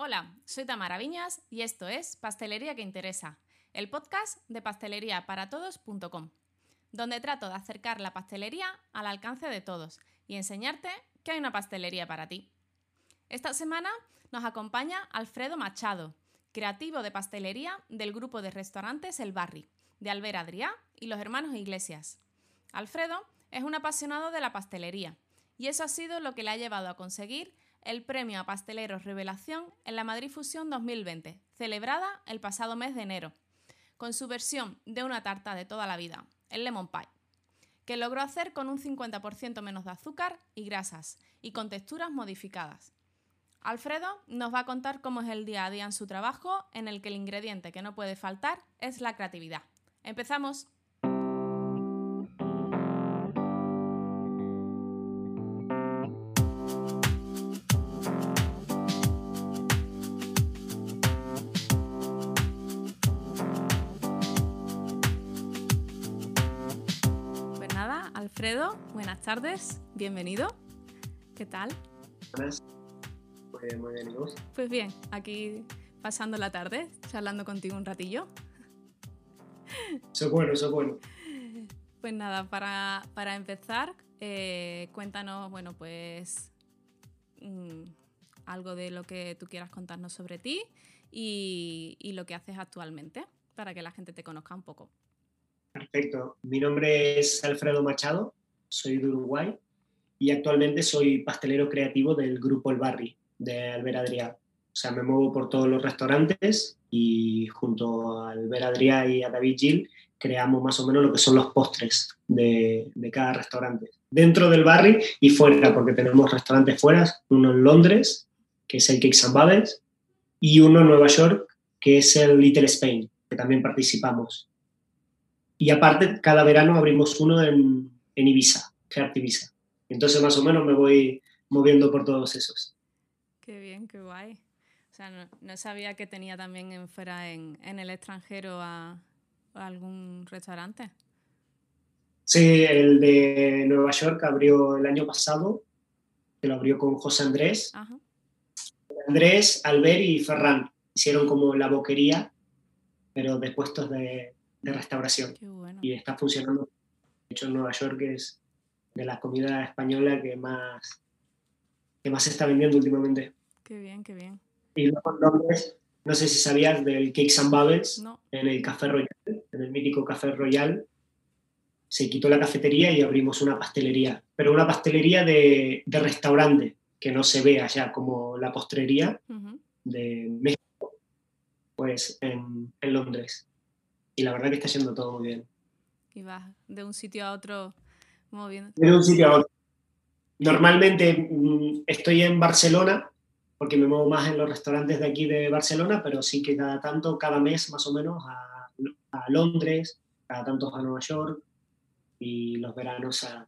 Hola, soy Tamara Viñas y esto es Pastelería que Interesa, el podcast de pasteleriaparatodos.com, donde trato de acercar la pastelería al alcance de todos y enseñarte que hay una pastelería para ti. Esta semana nos acompaña Alfredo Machado, creativo de pastelería del grupo de restaurantes El Barri, de Alber Adrià y los hermanos Iglesias. Alfredo es un apasionado de la pastelería y eso ha sido lo que le ha llevado a conseguir el premio a Pasteleros Revelación en la Madrid Fusión 2020, celebrada el pasado mes de enero, con su versión de una tarta de toda la vida, el Lemon Pie, que logró hacer con un 50% menos de azúcar y grasas y con texturas modificadas. Alfredo nos va a contar cómo es el día a día en su trabajo, en el que el ingrediente que no puede faltar es la creatividad. ¡Empezamos! Buenas tardes, bienvenido. ¿Qué tal? Buenas. Pues muy bien, ¿y vos? Pues bien, aquí pasando la tarde, charlando contigo un ratillo. Eso es bueno, eso es bueno. Pues nada, para, empezar, eh, cuéntanos, bueno, pues mm, algo de lo que tú quieras contarnos sobre ti y, y lo que haces actualmente, para que la gente te conozca un poco. Perfecto. Mi nombre es Alfredo Machado, soy de Uruguay y actualmente soy pastelero creativo del grupo El Barri de Alber Adrià. O sea, me muevo por todos los restaurantes y junto a Alber Adrià y a David Gil creamos más o menos lo que son los postres de, cada restaurante. Dentro del barri y fuera, porque tenemos restaurantes fuera, uno en Londres, que es el Cakes and Bubbles, y uno en Nueva York, que es el Little Spain, que también participamos. Y aparte, cada verano abrimos uno en, en Ibiza, Heart Ibiza. Entonces, más o menos me voy moviendo por todos esos. Qué bien, qué guay. O sea, no, sabía que tenía también en, fuera en, en el extranjero a, algún restaurante. Sí, el de Nueva York abrió el año pasado, que lo abrió con José Andrés. Andrés, Albert y Ferran. Hicieron como la boquería, pero de puestos de, de restauración. Y está funcionando. De hecho, en Nueva York es de la comida española que más, que más se está vendiendo últimamente. Qué bien, qué bien. Y luego Londres, no sé si sabías del Cakes and Bubbles, en el Café Royal, en el mítico Café Royal, se quitó la cafetería y abrimos una pastelería, pero una pastelería de, de restaurante, que no se ve allá como la postrería de México, pues en, en Londres y la verdad que está yendo todo muy bien. Y vas de un sitio a otro moviendo. De un sitio a otro. Normalmente mm, estoy en Barcelona, porque me muevo más en los restaurantes de aquí de Barcelona, pero sí que cada tanto, cada mes más o menos, a, a Londres, cada tanto a Nueva York y los veranos a,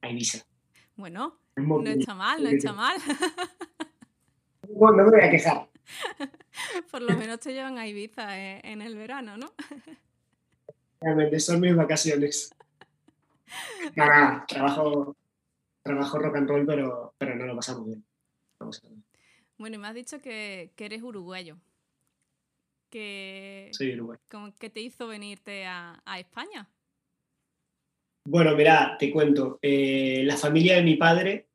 a Ibiza. Bueno, no está mal, no está mal. Bueno, no me voy a quejar. Por lo menos te llevan a Ibiza eh, en el verano, ¿no? Realmente son mis vacaciones. Nada, trabajo, trabajo rock and roll, pero, pero no lo pasamos bien. Bueno, y me has dicho que, eres uruguayo. Que, Soy uruguayo. ¿Qué te hizo venirte a, España? Bueno, mira, te cuento. Eh, la familia de mi padre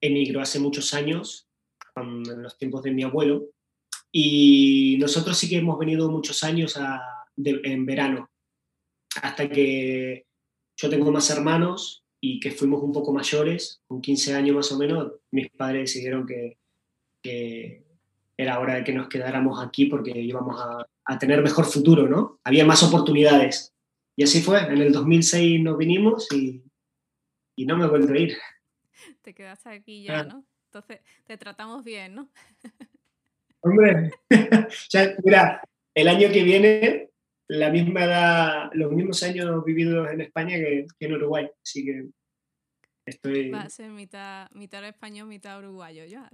emigró hace muchos años, en los tiempos de mi abuelo, y nosotros sí que hemos venido muchos años en verano, hasta que yo tengo más hermanos y que fuimos un poco mayores, con 15 años más o menos, mis padres decidieron que, era hora de que nos quedáramos aquí porque íbamos a, tener mejor futuro, ¿no? Había más oportunidades. Y así fue, en el 2006 nos vinimos y, y no me he vuelto a ir. Te quedaste aquí ya, ah. ¿no? Entonces, te tratamos bien, ¿no? Hombre, ya, mira, el año que viene, la misma edad, los mismos años vividos en España que, en Uruguay, así que estoy... Va a ser mitad, mitad español, mitad uruguayo ya.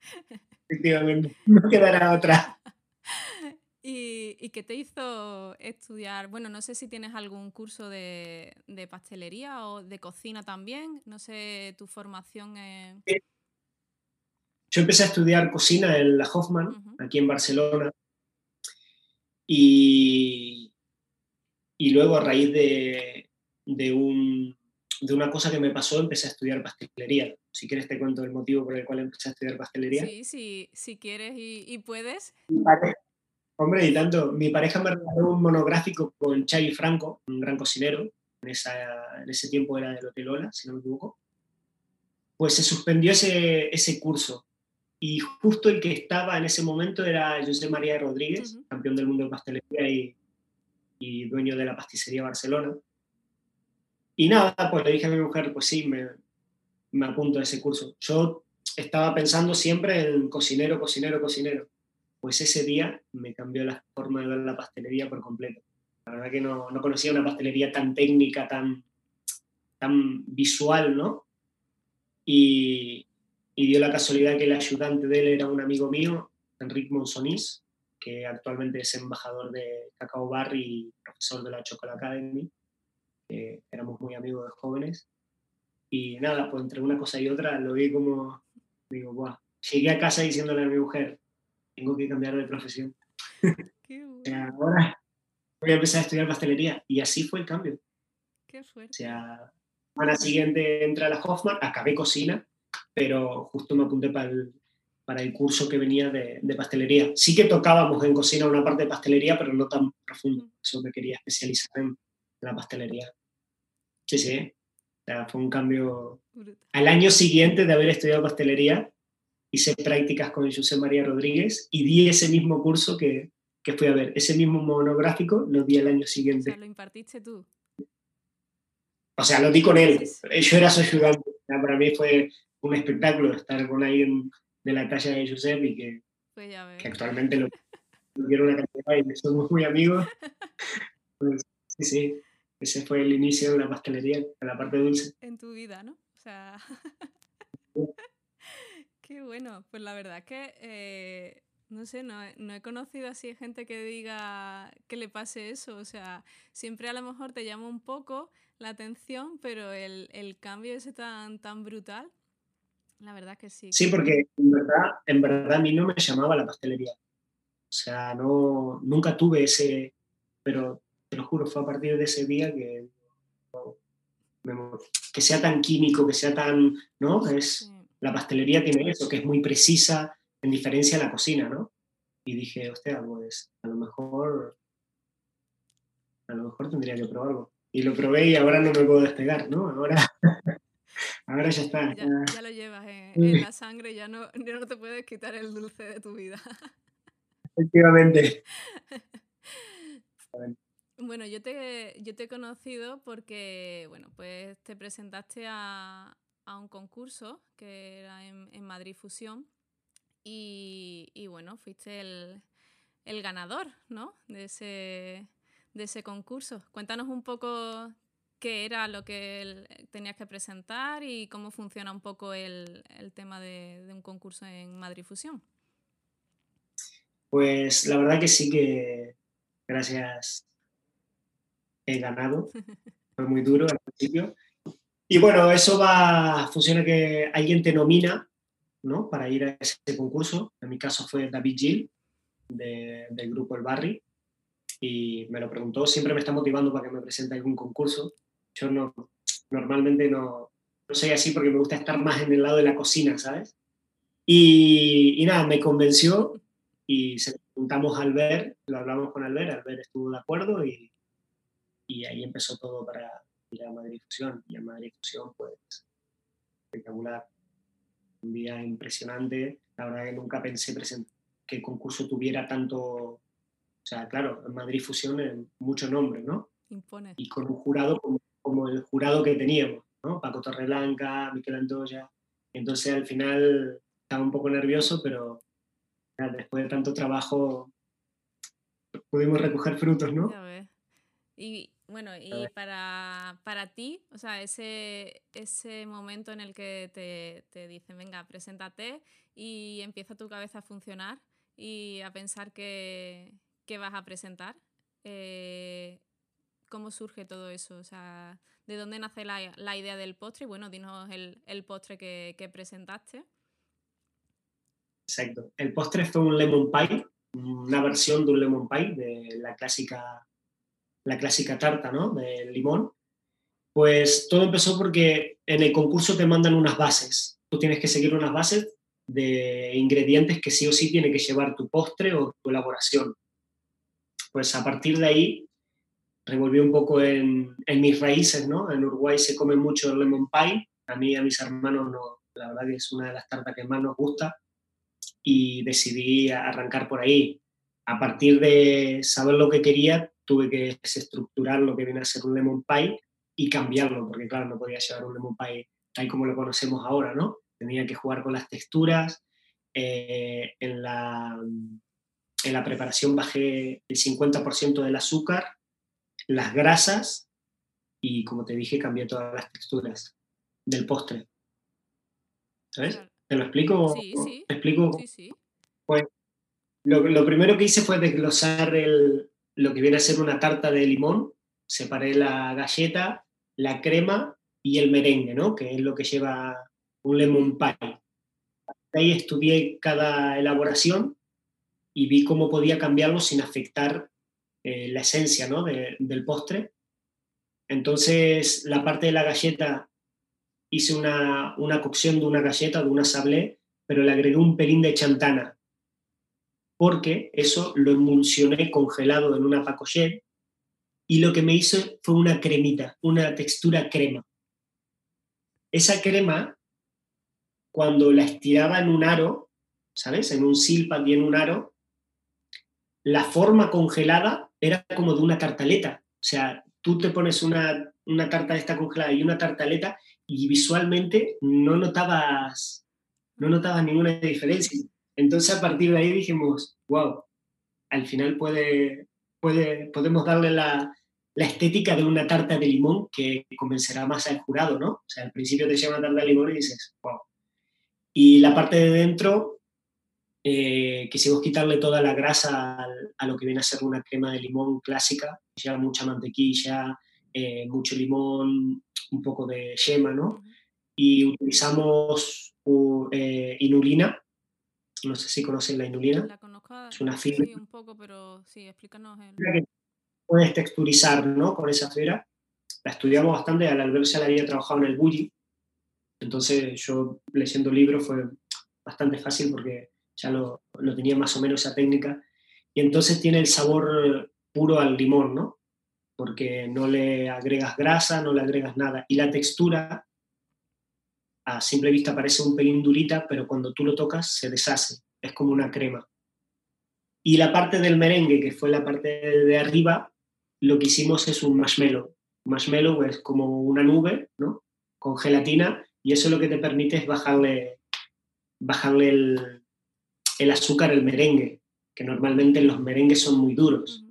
Efectivamente, no quedará otra. ¿Y, ¿Y, qué te hizo estudiar? Bueno, no sé si tienes algún curso de, de pastelería o de cocina también. No sé tu formación. En... yo empecé a estudiar cocina en la Hoffman, aquí en Barcelona, y, y luego a raíz de, de, un, de una cosa que me pasó empecé a estudiar pastelería. Si quieres te cuento el motivo por el cual empecé a estudiar pastelería. Sí, sí si quieres y, y puedes. Hombre, y tanto, mi pareja me regaló un monográfico con Xavi Franco, un gran cocinero, en, esa, en ese tiempo era del Hotel Ola, si no me equivoco. Pues se suspendió ese, ese curso y justo el que estaba en ese momento era José María Rodríguez, campeón del mundo de pastelería y, y, dueño de la pasticería Barcelona. Y nada, pues le dije a mi mujer, pues sí, me, me apunto a ese curso. Yo estaba pensando siempre en cocinero, cocinero, cocinero. Pues ese día me cambió la forma de ver la pastelería por completo. La verdad que no, no conocía una pastelería tan técnica, tan, tan visual, ¿no? Y, y dio la casualidad que el ayudante de él era un amigo mío, Enrique Monsonís, que actualmente es embajador de Cacao Bar y profesor de la Chocolate Academy. éramos muy amigos de jóvenes. Y nada, pues entre una cosa y otra lo vi como, digo, Buah. llegué a casa diciéndole a mi mujer, tengo que cambiar de profesión. Qué ahora voy a empezar a estudiar pastelería. Y así fue el cambio. Qué fuerte. O sea, la siguiente entré a la Hoffman, acabé cocina pero justo me apunté para el, para el curso que venía de, de, pastelería. Sí que tocábamos en cocina una parte de pastelería, pero no tan profundo. Eso me quería especializar en la pastelería. Sí, sí. O sea, fue un cambio. Al año siguiente de haber estudiado pastelería, hice prácticas con José María Rodríguez y di ese mismo curso que, que fui a ver. Ese mismo monográfico lo di al año siguiente. O sea, lo impartiste tú. O sea, lo di con él. Yo era su ayudante. Para mí fue un espectáculo estar con alguien de la talla de Josep y que, pues que actualmente lo, quiero una cantidad y somos muy amigos. Pues, sí, sí, ese fue el inicio de la pastelería, de la parte dulce. En tu vida, ¿no? O sea... Qué bueno, pues la verdad es que, eh, no sé, no, no, he conocido así gente que diga que le pase eso, o sea, siempre a lo mejor te llama un poco la atención, pero el, el cambio ese tan, tan brutal, la verdad que sí. Sí, porque en verdad, en verdad a mí no me llamaba la pastelería. O sea, no, nunca tuve ese, pero te lo juro, fue a partir de ese día que, que sea tan químico, que sea tan, ¿no? Es, La pastelería tiene eso, que es muy precisa, en diferencia a la cocina, ¿no? Y dije, hostia, pues a lo mejor, a lo mejor tendría que probarlo. Y lo probé y ahora no me puedo despegar, ¿no? Ahora Ahora ya está. Ya, lo llevas en, la sangre, ya no, ya no te puedes quitar el dulce de tu vida. Efectivamente. Bueno, yo te, yo te he conocido porque, bueno, pues te presentaste a, a un concurso que era en, en Madrid Fusión y, y, bueno, fuiste el, el ganador, ¿no? De ese, de ese concurso. Cuéntanos un poco qué era lo que tenías que presentar y cómo funciona un poco el, el tema de, de, un concurso en Madrid Fusión. Pues la verdad que sí que gracias he ganado. Fue muy duro al principio. Y bueno, eso va, funciona que alguien te nomina ¿no? para ir a ese concurso. En mi caso fue David Gill, de, del grupo El Barry, y me lo preguntó. Siempre me está motivando para que me presente algún concurso. Yo no, normalmente no, no soy así porque me gusta estar más en el lado de la cocina, ¿sabes? Y, y nada, me convenció y se juntamos al ver, lo hablamos con Albert, Albert estuvo de acuerdo y, y ahí empezó todo para ir a Madrid Fusión. Y a Madrid Fusión, pues, espectacular. Un día impresionante. La verdad que nunca pensé que el concurso tuviera tanto. O sea, claro, en Madrid Fusión, en mucho nombre, ¿no? Impone. Y con un jurado como como el jurado que teníamos, ¿no? Paco Torreblanca, Miquel Antoya. Entonces al final estaba un poco nervioso, pero después de tanto trabajo pudimos recoger frutos, ¿no? Y bueno, y para, para, ti, o sea, ese, ese momento en el que te, te, dicen, venga, preséntate y empieza tu cabeza a funcionar y a pensar que, que vas a presentar, eh, cómo surge todo eso, o sea, de dónde nace la, la idea del postre. Y bueno, dinos el, el postre que, que, presentaste. Exacto. El postre fue un lemon pie, una versión de un lemon pie, de la clásica, la clásica tarta, ¿no? De limón. Pues todo empezó porque en el concurso te mandan unas bases. Tú tienes que seguir unas bases de ingredientes que sí o sí tiene que llevar tu postre o tu elaboración. Pues a partir de ahí revolví un poco en, mis raíces, ¿no? En Uruguay se come mucho el lemon pie, a mí y a mis hermanos no, la verdad que es una de las tartas que más nos gusta y decidí arrancar por ahí. A partir de saber lo que quería, tuve que estructurar lo que viene a ser un lemon pie y cambiarlo, porque claro, no podía llevar un lemon pie tal como lo conocemos ahora, ¿no? Tenía que jugar con las texturas. Eh, en, la, en la preparación bajé el 50% del azúcar, las grasas y, como te dije, cambié todas las texturas del postre. ¿Sabes? ¿Te lo explico? Sí, sí. ¿Te explico? Sí, sí. Pues lo, lo, primero que hice fue desglosar el, lo que viene a ser una tarta de limón. Separé la galleta, la crema y el merengue, ¿no? Que es lo que lleva un lemon pie. Ahí estudié cada elaboración y vi cómo podía cambiarlo sin afectar eh, la esencia ¿no? de, del postre. Entonces, la parte de la galleta hice una, una cocción de una galleta, de una sablé, pero le agregué un pelín de chantana, porque eso lo emulsioné congelado en una pacochette y lo que me hizo fue una cremita, una textura crema. Esa crema, cuando la estiraba en un aro, ¿sabes? En un silpan y en un aro, la forma congelada era como de una tartaleta. O sea, tú te pones una, una tarta de esta congelada y una tartaleta y visualmente no notabas, no notabas ninguna diferencia. Entonces a partir de ahí dijimos, wow, al final puede, puede, podemos darle la, la estética de una tarta de limón que convencerá más al jurado, ¿no? O sea, al principio te lleva una tarta de limón y dices, wow. Y la parte de dentro, eh, quisimos quitarle toda la grasa a, a, lo que viene a ser una crema de limón clásica, lleva mucha mantequilla, eh, mucho limón, un poco de yema, ¿no? Y utilizamos uh, eh, inulina. No sé si conocen la inulina. La conozco, es una fibra. Sí, un poco, pero sí, explícanos. El... Que puedes texturizar, ¿no? Con esa fibra. La estudiamos bastante, al Albert ya la había trabajado en el bully. Entonces yo leyendo libros fue bastante fácil porque ya lo, lo tenía más o menos esa técnica. Y entonces tiene el sabor puro al limón, ¿no? porque no le agregas grasa, no le agregas nada. Y la textura, a simple vista parece un pelín durita, pero cuando tú lo tocas se deshace, es como una crema. Y la parte del merengue, que fue la parte de arriba, lo que hicimos es un marshmallow. Marshmallow es como una nube, ¿no? Con gelatina, y eso lo que te permite es bajarle, bajarle el, el azúcar al merengue, que normalmente los merengues son muy duros.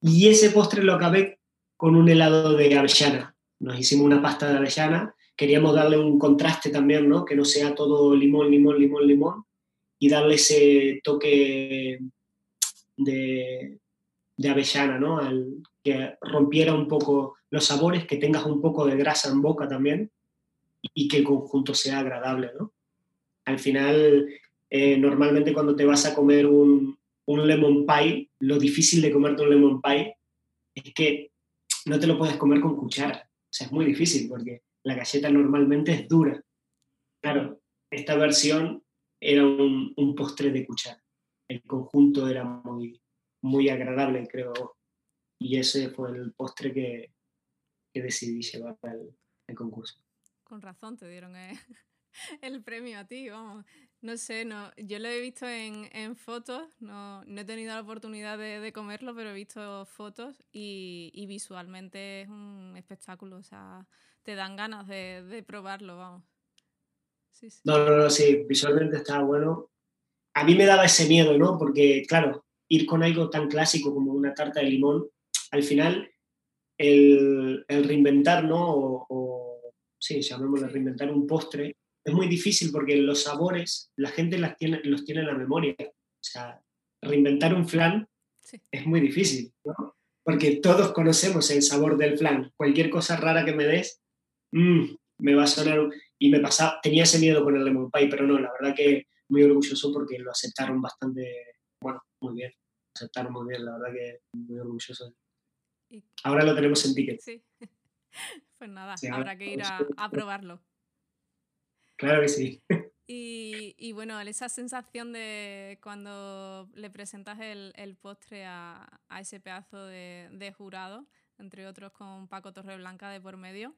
Y ese postre lo acabé con un helado de avellana. Nos hicimos una pasta de avellana. Queríamos darle un contraste también, ¿no? Que no sea todo limón, limón, limón, limón. Y darle ese toque de, de avellana, ¿no? Al, que rompiera un poco los sabores, que tengas un poco de grasa en boca también y que el conjunto sea agradable, ¿no? Al final, eh, normalmente cuando te vas a comer un, un lemon pie, lo difícil de comerte un lemon pie es que no te lo puedes comer con cuchara. O sea, es muy difícil porque la galleta normalmente es dura. Claro, esta versión era un, un postre de cuchara. El conjunto era muy, muy agradable, creo. Y ese fue el postre que, que decidí llevar al, al, concurso. Con razón te dieron eh, el premio a ti, vamos. No sé, no, yo lo he visto en, en fotos, no, no, he tenido la oportunidad de, de, comerlo, pero he visto fotos y, y, visualmente es un espectáculo, o sea, te dan ganas de, de probarlo, vamos. Sí, sí. No, no, no, sí, visualmente está bueno. A mí me daba ese miedo, ¿no? Porque, claro, ir con algo tan clásico como una tarta de limón, al final, el, el reinventar, ¿no? O, o sí, llamémoslo sí. reinventar un postre, es muy difícil porque los sabores la gente las tiene, los tiene en la memoria. O sea, reinventar un flan sí. es muy difícil, ¿no? Porque todos conocemos el sabor del flan. Cualquier cosa rara que me des, mmm, me va a sonar. Y me pasaba, tenía ese miedo con el lemon pie, pero no, la verdad que muy orgulloso porque lo aceptaron bastante, bueno, muy bien, aceptaron muy bien, la verdad que muy orgulloso. Ahora lo tenemos en ticket. Sí. Pues nada, habrá que ir a, a probarlo. Claro que sí. Y, bueno, esa sensación de cuando le presentas el, postre a, ese pedazo de, jurado, entre otros con Paco Torreblanca de por medio,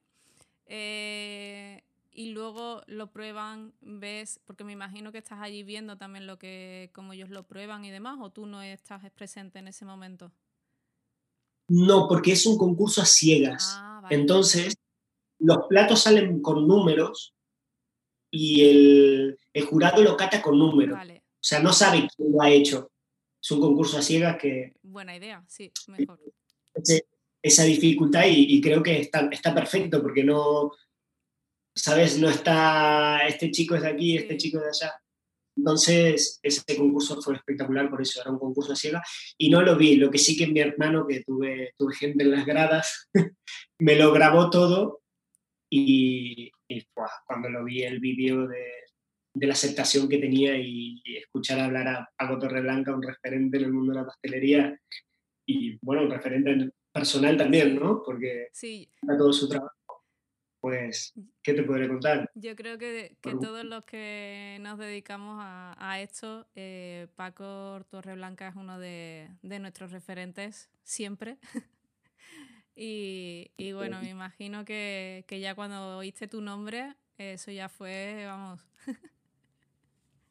eh, y luego lo prueban, ves, porque me imagino que estás allí viendo también lo que, cómo ellos lo prueban y demás, o tú no estás presente en ese momento. No, porque es un concurso a ciegas. Ah, Entonces, los platos salen con números y el, jurado lo cata con números. O sea, no sabe quién lo ha hecho. Es un concurso a ciegas que... Buena idea, sí, mejor. esa dificultad y, creo que está, está perfecto porque no, ¿sabes? No está, este chico es de aquí, este chico es de allá. Entonces, ese concurso fue espectacular, por eso era un concurso a ciega. Y no lo vi, lo que sí que mi hermano, que tuve, tuve gente en las gradas, me lo grabó todo y, cuando lo vi el vídeo de, de, la aceptación que tenía y, escuchar hablar a Paco Torreblanca, un referente en el mundo de la pastelería y bueno, un referente personal también, ¿no? Porque sí. todo su trabajo. Pues, ¿qué te podré contar? Yo creo que, que todos los que nos dedicamos a, a esto, eh, Paco Torreblanca es uno de, de nuestros referentes siempre. Y, y bueno, me imagino que, que, ya cuando oíste tu nombre, eso ya fue, vamos.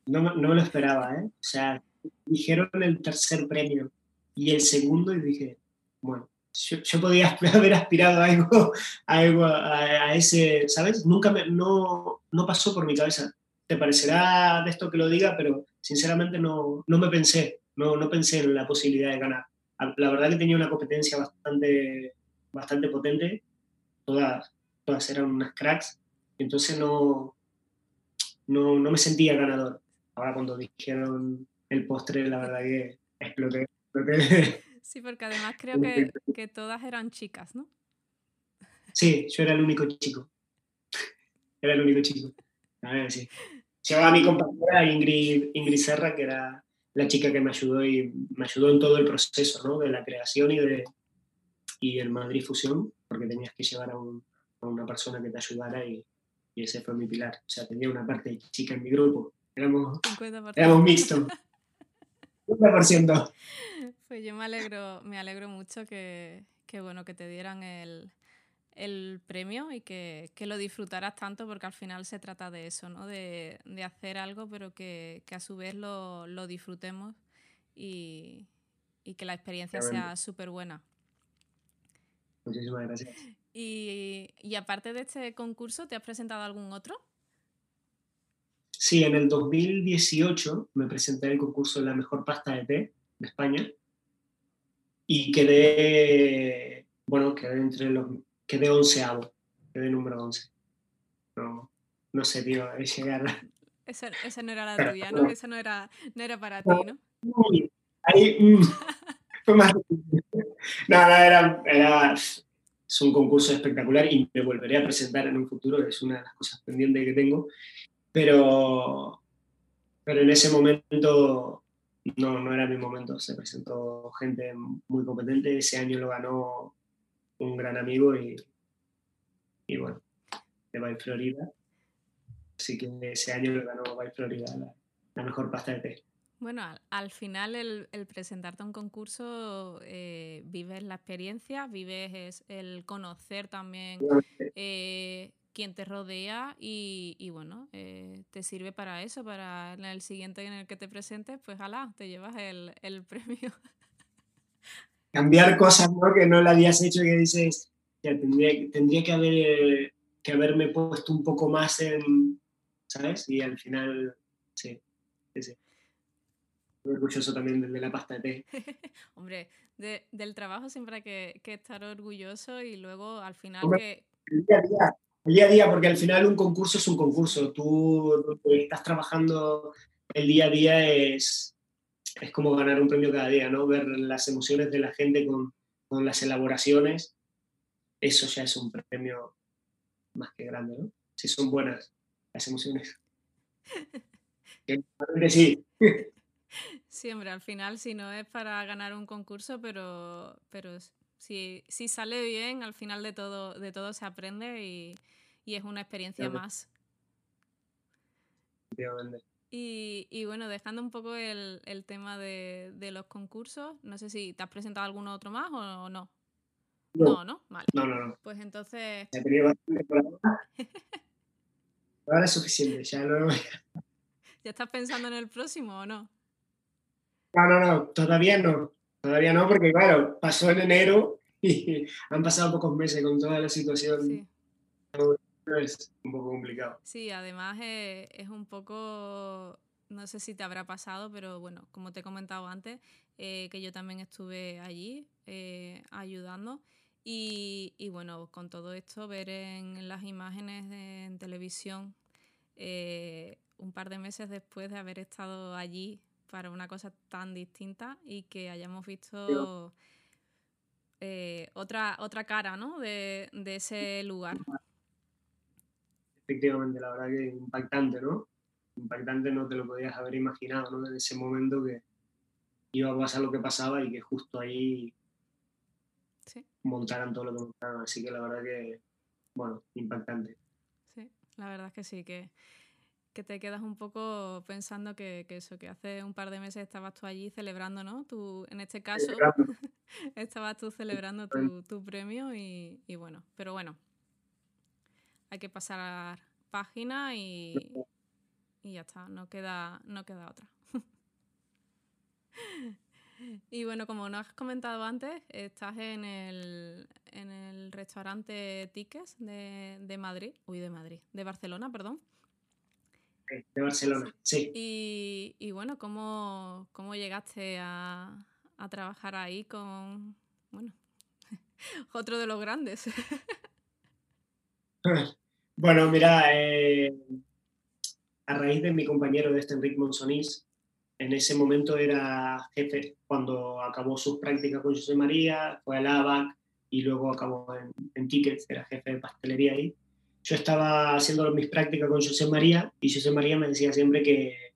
No, no me lo esperaba, ¿eh? O sea, dijeron el tercer premio y el segundo y dije, bueno, yo, yo podía haber aspirado a algo, a, algo a, ese, ¿sabes? Nunca me, no, no pasó por mi cabeza. Te parecerá de esto que lo diga, pero sinceramente no, no me pensé, no, no pensé en la posibilidad de ganar. La verdad que tenía una competencia bastante bastante potente, todas, todas eran unas cracks, entonces no, no, no me sentía ganador. Ahora cuando dijeron el postre, la verdad que exploté. Sí, porque además creo que, que, todas eran chicas, ¿no? Sí, yo era el único chico. Era el único chico. A ver, sí. Llevaba a mi compañera Ingrid, Ingrid Serra, que era la chica que me ayudó y me ayudó en todo el proceso, ¿no? De la creación y de, y el Madrid Fusión, porque tenías que llevar a, una persona que te ayudara y, ese fue mi pilar. O sea, tenía una parte chica en mi grupo. Éramos, éramos mixtos. 50%. Pues yo me alegro, me alegro mucho que, bueno, que te dieran el, premio y que, lo disfrutaras tanto porque al final se trata de eso, ¿no? De, hacer algo pero que, a su vez lo, disfrutemos y, y, que la experiencia sea súper buena. Muchísimas gracias. Y, aparte de este concurso, ¿te has presentado algún otro? Sí, en el 2018 me presenté el concurso de la mejor pasta de té de España y quedé, bueno, quedé entre los, quedé onceavo, quedé número once. No, no sé, tío, llegar. Esa, esa, no era la tuya, ¿no? Esa no era, no era para ti, ¿no? Ahí, mm, fue más no, no, era, era, es un concurso espectacular y me volveré a presentar en un futuro, es una de las cosas pendientes que tengo, pero, pero en ese momento no, no era mi momento, se presentó gente muy competente, ese año lo ganó un gran amigo y, y bueno, de Bay Florida, así que ese año lo ganó Bay Florida, la, la mejor pasta de té. Bueno, al, final el, presentarte a un concurso, eh, vives la experiencia, vives el conocer también eh, quién te rodea y, bueno, eh, te sirve para eso, para en el siguiente en el que te presentes, pues alá, te llevas el, premio. Cambiar cosas ¿no? que no le habías hecho y que dices, ya, tendría, tendría que, haber, que haberme puesto un poco más en, ¿sabes? Y al final, sí, sí, sí orgulloso también de la pasta de té. Hombre, del trabajo siempre hay que, estar orgulloso y luego al final que... El día a día, el día a día, porque al final un concurso es un concurso. Tú estás trabajando el día a día es, es como ganar un premio cada día, ¿no? Ver las emociones de la gente con, con las elaboraciones, eso ya es un premio más que grande, ¿no? Si son buenas las emociones. sí. Sí, hombre, al final si no es para ganar un concurso, pero, pero si, si sale bien, al final de todo, de todo se aprende y, es una experiencia más. Y, y, bueno, dejando un poco el, tema de, los concursos, no sé si te has presentado alguno otro más o no. No, no, Vale. No, no, no. Pues entonces. Ahora. es suficiente, ya lo ¿Ya estás pensando en el próximo o no? No, no, no, todavía no. Todavía no, porque claro, pasó en enero y han pasado pocos meses con toda la situación. Sí. Es un poco complicado. Sí, además es, es, un poco, no sé si te habrá pasado, pero bueno, como te he comentado antes, eh, que yo también estuve allí eh, ayudando y, bueno, con todo esto, ver en, las imágenes en televisión, eh, un par de meses después de haber estado allí para una cosa tan distinta y que hayamos visto eh, otra, otra cara ¿no? de, ese lugar. Efectivamente, la verdad que impactante, ¿no? Impactante no te lo podías haber imaginado, ¿no? En ese momento que iba a pasar lo que pasaba y que justo ahí montaran todo lo que montaron. Así que la verdad que, bueno, impactante. Sí, la verdad es que sí, que, que te quedas un poco pensando que, que, eso, que hace un par de meses estabas tú allí celebrando, ¿no? Tú, en este caso, estabas tú celebrando tu, tu premio y, y, bueno, pero bueno, hay que pasar página y, y ya está, no queda, no queda otra. Y bueno, como nos has comentado antes, estás en el, en el restaurante Tiques de, de, Madrid, uy, de Madrid, de Barcelona, perdón. De Barcelona, sí. Y, y bueno, ¿cómo, ¿cómo, llegaste a, a trabajar ahí con, bueno, otro de los grandes? bueno, mira, eh, a raíz de mi compañero de este Enrique Monsonís, en ese momento era jefe, cuando acabó sus prácticas con José María, fue al ABAC y luego acabó en, Tickets, era jefe de pastelería ahí. Yo estaba haciendo mis prácticas con José María y José María me decía siempre que,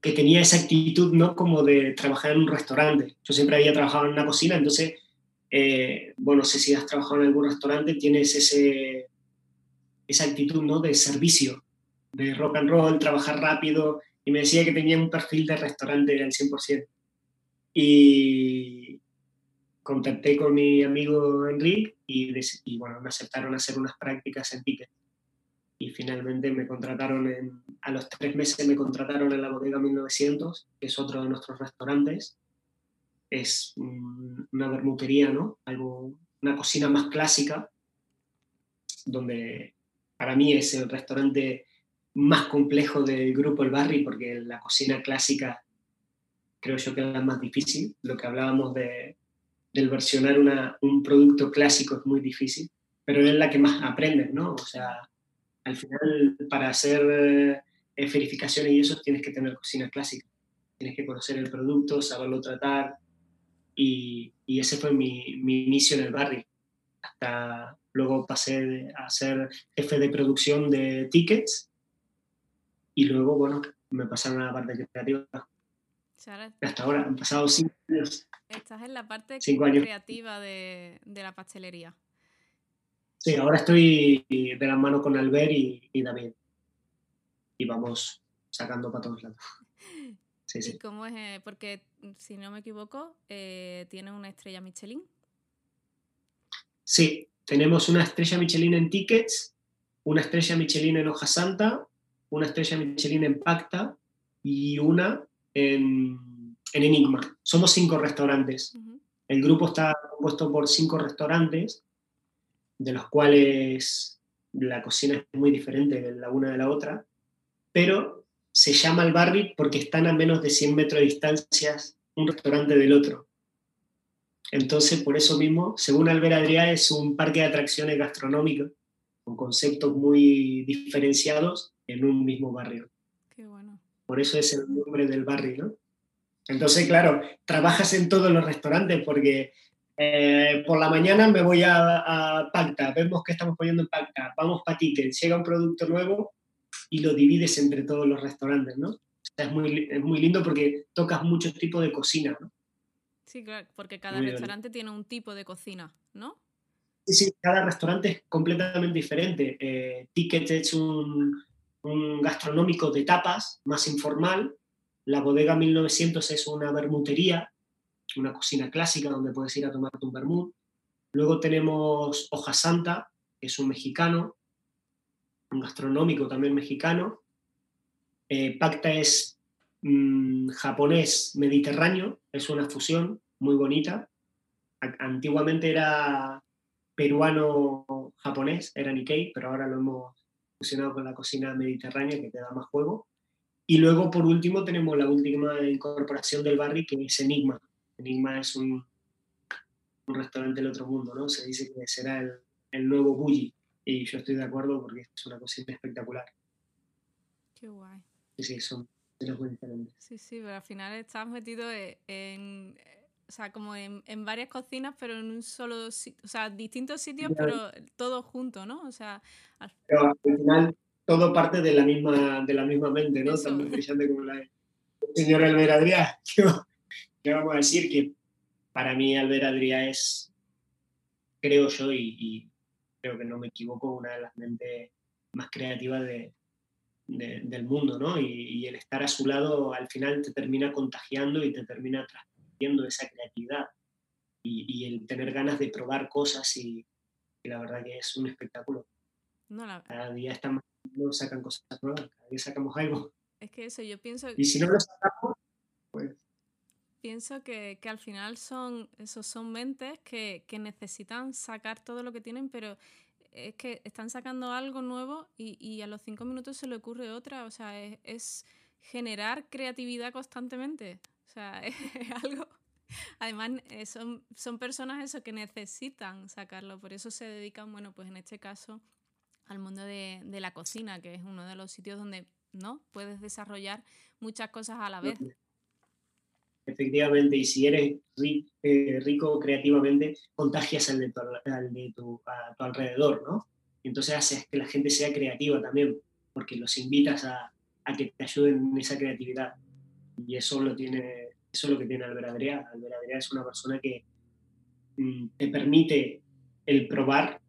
que tenía esa actitud, ¿no? Como de trabajar en un restaurante. Yo siempre había trabajado en una cocina, entonces, eh, bueno, no sé si has trabajado en algún restaurante, tienes ese, esa actitud, ¿no? De servicio, de rock and roll, trabajar rápido, y me decía que tenía un perfil de restaurante al 100%. Y contacté con mi amigo Enrique y, y, bueno, me aceptaron hacer unas prácticas en Ticket. Y finalmente me contrataron, a los tres meses me contrataron en la bodega 1900, que es otro de nuestros restaurantes. Es una bermutería, ¿no? Algo, una cocina más clásica, donde para mí es el restaurante más complejo del grupo El Barry, porque la cocina clásica creo yo que es la más difícil. Lo que hablábamos de, del versionar un producto clásico es muy difícil, pero es la que más aprendes, ¿no? O sea, al final para hacer eh, verificaciones y eso tienes que tener cocina clásica. Tienes que conocer el producto, saberlo tratar. Y, y ese fue mi, mi, inicio en el barrio. Hasta luego pasé a ser jefe de producción de tickets y luego, bueno, me pasaron a la parte creativa. Hasta ahora, han pasado cinco años. Estás en la parte creativa de, de, la pastelería. Sí, ahora estoy de la mano con Albert y, y David. Y vamos sacando para todos lados. Sí, ¿Y cómo es? Eh, porque, si no me equivoco, eh, tiene una estrella Michelin. Sí, tenemos una estrella Michelin en tickets, una estrella Michelin en hoja santa una estrella Michelin en Pacta y una en, Enigma. Somos cinco restaurantes. El grupo está compuesto por cinco restaurantes, de los cuales la cocina es muy diferente de la una de la otra, pero se llama el barrio porque están a menos de 100 metros de distancia un restaurante del otro. Entonces, por eso mismo, según Albert Adrià, es un parque de atracciones gastronómicas con conceptos muy diferenciados en un mismo barrio. Por eso es el nombre del barrio, ¿no? Entonces, claro, trabajas en todos los restaurantes porque eh, por la mañana me voy a, Pacta, vemos que estamos poniendo en Pacta, vamos para Ticket, llega un producto nuevo, y lo divides entre todos los restaurantes, ¿no? es, muy, es muy lindo porque tocas muchos tipos de cocina, ¿no? Sí, claro, porque cada restaurante tiene un tipo de cocina, ¿no? Sí, sí, cada restaurante es completamente diferente. Eh, Ticket es un, un, gastronómico de tapas, más informal. La bodega 1900 es una bermutería, una cocina clásica donde puedes ir a tomarte un vermut. Luego tenemos Hoja Santa, que es un mexicano, un gastronómico también mexicano. Eh, Pacta es mm, japonés mediterráneo, es una fusión muy bonita. Antiguamente era peruano-japonés, era Nikkei, pero ahora lo hemos fusionado con la cocina mediterránea que te da más juego. Y luego, por último, tenemos la última incorporación del barrio, que es Enigma. Enigma es un, un restaurante del otro mundo, ¿no? Se dice que será el, el nuevo Bulli. Y yo estoy de acuerdo porque es una cocina espectacular. Qué guay. Sí, sí, son muy diferentes. Sí, sí, pero al final estás metido en, o sea, como en, en, varias cocinas, pero en un solo, o sea, distintos sitios, pero todo junto, ¿no? O sea, al... Pero al final todo parte de la misma, de la misma mente, ¿no? Tan brillante como la señor Albert Adrià. ¿Qué vamos a decir? Que para mí Albert Adrià es, creo yo, y, y, creo que no me equivoco, una de las mentes más creativas de, de, del mundo, ¿no? Y, y, el estar a su lado al final te termina contagiando y te termina esa creatividad y, el tener ganas de probar cosas y, la verdad que es un espectáculo. Cada día estamos, sacan cosas nuevas, cada día sacamos algo. Es que eso, yo pienso... Y si no lo sacamos, pues... Pienso que, que al final son, esos son mentes que, que necesitan sacar todo lo que tienen, pero es que están sacando algo nuevo y, y, a los cinco minutos se le ocurre otra. O sea, es, es generar creatividad constantemente. O sea, es algo... Además, eh, son, son personas eso que necesitan sacarlo, por eso se dedican, bueno, pues en este caso al mundo de, de la cocina, que es uno de los sitios donde no puedes desarrollar muchas cosas a la vez. Efectivamente, y si eres eh, rico, creativamente, contagias al de, tu, de tu, a tu alrededor, ¿no? Y entonces haces que la gente sea creativa también, porque los invitas a, a que te ayuden en esa creatividad y eso lo tiene eso es lo que tiene Albert Adrià. Albert Adrià es una persona que mm, te permite el probar,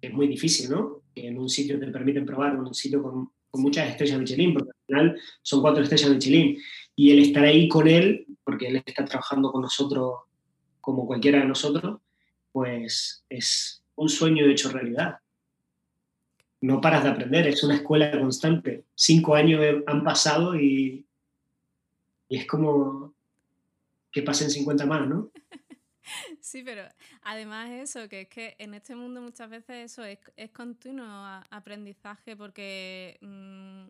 que es muy difícil, ¿no? Que en un sitio te permiten probar, en un sitio con, con muchas estrellas Michelin, porque al final son cuatro estrellas Michelin, y el estar ahí con él, porque él está trabajando con nosotros como cualquiera de nosotros, pues es un sueño hecho realidad. No paras de aprender, es una escuela constante. Cinco años han pasado y es como que pasen 50 más, ¿no? Sí, pero además eso, que es que en este mundo muchas veces eso es, es continuo aprendizaje porque mmm,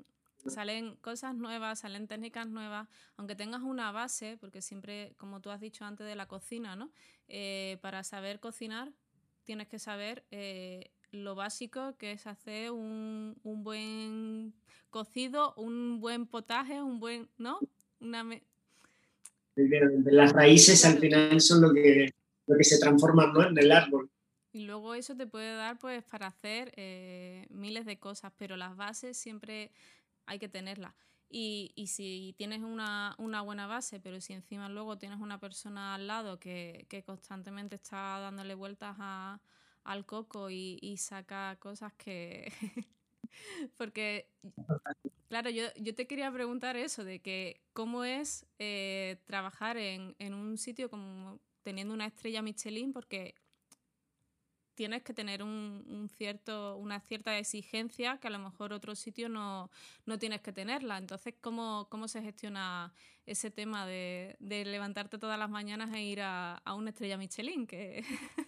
salen cosas nuevas, salen técnicas nuevas, aunque tengas una base, porque siempre, como tú has dicho antes de la cocina, ¿no? Eh, para saber cocinar tienes que saber eh, lo básico que es hacer un, un buen cocido, un buen potaje, un buen, ¿no? Las raíces al final son lo que, lo que se transforma en el árbol. Y luego eso te puede dar pues para hacer eh, miles de cosas, pero las bases siempre hay que tenerlas. Y, y, si tienes una, una, buena base, pero si encima luego tienes una persona al lado que, que constantemente está dándole vueltas a, al coco y, y saca cosas que, Porque, claro, yo, yo, te quería preguntar eso, de que cómo es eh, trabajar en, en, un sitio como teniendo una estrella Michelin, porque tienes que tener un, un, cierto, una cierta exigencia que a lo mejor otro sitio no, no tienes que tenerla. Entonces, ¿cómo, cómo se gestiona ese tema de, de levantarte todas las mañanas e ir a, a una estrella Michelin? Que...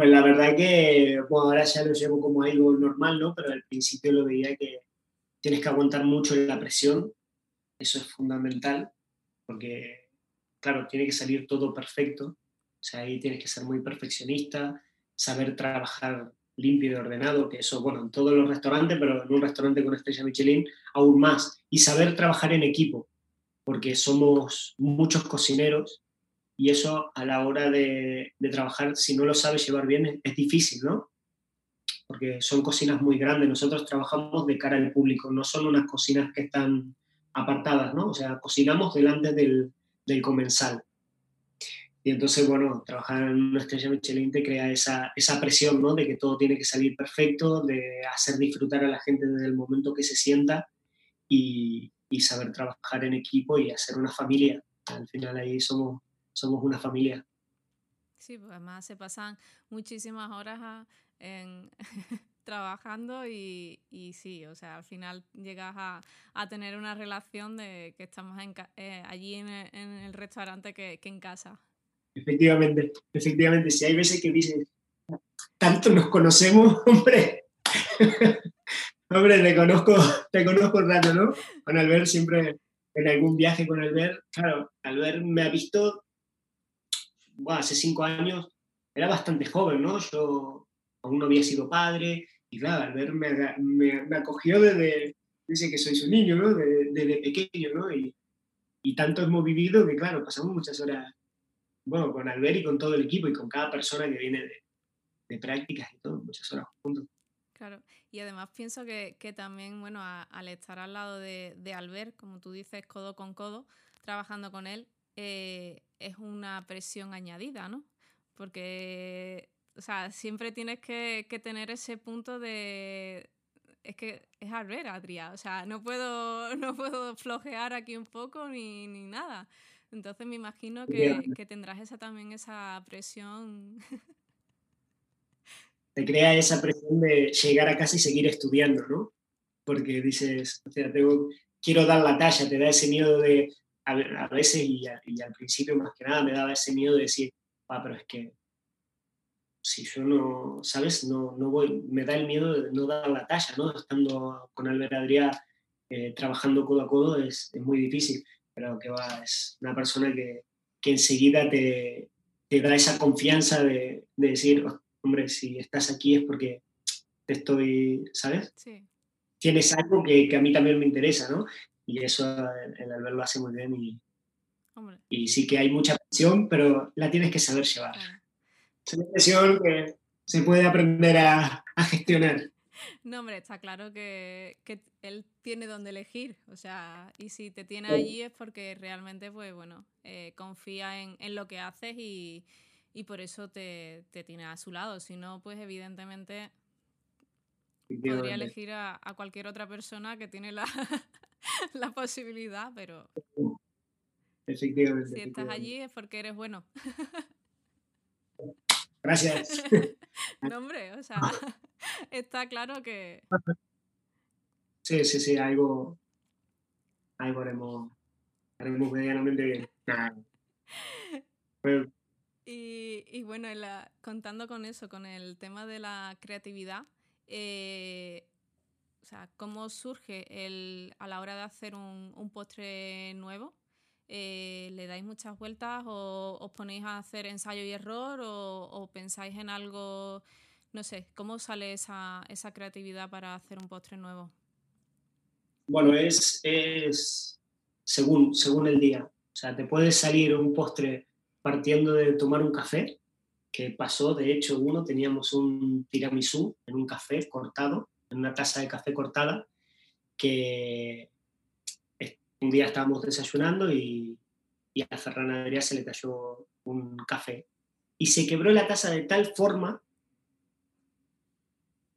Pues la verdad que ahora ya lo llevo como algo normal, ¿no? Pero al principio lo veía que tienes que aguantar mucho la presión, eso es fundamental, porque, claro, tiene que salir todo perfecto, o sea, ahí tienes que ser muy perfeccionista, saber trabajar limpio y ordenado, que eso, bueno, en todos los restaurantes, pero en un restaurante con estrella Michelin, aún más, y saber trabajar en equipo, porque somos muchos cocineros y eso a la hora de, trabajar, si no lo sabes llevar bien, es, difícil, ¿no? porque son cocinas muy grandes. Nosotros trabajamos de cara al público, no son unas cocinas que están apartadas, ¿no? O sea, cocinamos delante del, del comensal. Y entonces, bueno, trabajar en una estrella Michelin te crea esa, esa presión, ¿no? De que todo tiene que salir perfecto, de hacer disfrutar a la gente desde el momento que se sienta y, y saber trabajar en equipo y hacer una familia. Al final ahí somos, somos una familia. Sí, pues además se pasan muchísimas horas en, trabajando y, y, sí, o sea, al final llegas a, a tener una relación de que estamos eh, allí en el, en el restaurante que, que, en casa. Efectivamente, efectivamente, si hay veces que dices, tanto nos conocemos, hombre, hombre, te conozco, te conozco un rato, ¿no? Con Albert siempre en algún viaje con Albert, claro, Albert me ha visto, hace cinco años, era bastante joven, ¿no? Yo aún no había sido padre, y claro, Albert me, me, me acogió desde, dice que soy su niño, ¿no? Desde, pequeño, ¿no? Y, y tanto hemos vivido que, claro, pasamos muchas horas, bueno, con Albert y con todo el equipo y con cada persona que viene de, prácticas y todo, muchas horas juntos. Claro, y además pienso que, que también, bueno, al estar al lado de, de, Albert, como tú dices, codo con codo, trabajando con él, eh, es una presión añadida, ¿no? Porque, o sea, siempre tienes que, que tener ese punto de, es que es Albert, Adrià. O sea, no puedo, no puedo flojear aquí un poco ni, ni nada. Entonces me imagino que, que, tendrás esa también esa presión te crea esa presión de llegar a casa y seguir estudiando, ¿no? Porque dices, o sea, tengo, quiero dar la talla, te da ese miedo de, a, a veces y, a, y, al principio más que nada me daba ese miedo de decir, ah, pero es que si yo no, ¿sabes? No, no voy, me da el miedo de no dar la talla, ¿no? Estando con Albert Adrià eh, trabajando codo a codo es, es, muy difícil, pero que va, es una persona que, que enseguida te, te da esa confianza de, de decir, hombre, si estás aquí es porque te estoy, ¿sabes? Sí. Tienes algo que, que, a mí también me interesa, ¿no? Y eso el Albert lo hace muy bien y, y sí que hay mucha presión, pero la tienes que saber llevar. Es una presión que se puede aprender a, a gestionar. No, hombre, está claro que, que, él tiene donde elegir, o sea, y si te tiene allí es porque realmente, pues bueno, eh, confía en, en, lo que haces y, y por eso te, te, tiene a su lado. Si no, pues evidentemente podría elegir a, a, cualquier otra persona que tiene la, la posibilidad, pero efectivamente, si estás allí es porque eres bueno. Gracias. no, hombre, o sea, está claro que... Sí, sí, sí, algo, algo haremos, haremos medianamente bien. Bueno, y, y, bueno, la, contando con eso, con el tema de la creatividad, eh, o sea, ¿cómo surge el, a la hora de hacer un, un postre nuevo? Eh, ¿Le dais muchas vueltas o os ponéis a hacer ensayo y error o, o, pensáis en algo, no sé, ¿cómo sale esa, esa creatividad para hacer un postre nuevo? Bueno, es, es según, según el día. O sea, te puede salir un postre partiendo de tomar un café, que pasó, de hecho, uno, teníamos un tiramisú en un café cortado, en una taza de café cortada, que un día estábamos desayunando y, y a Ferran Adrià se le cayó un café y se quebró la taza de tal forma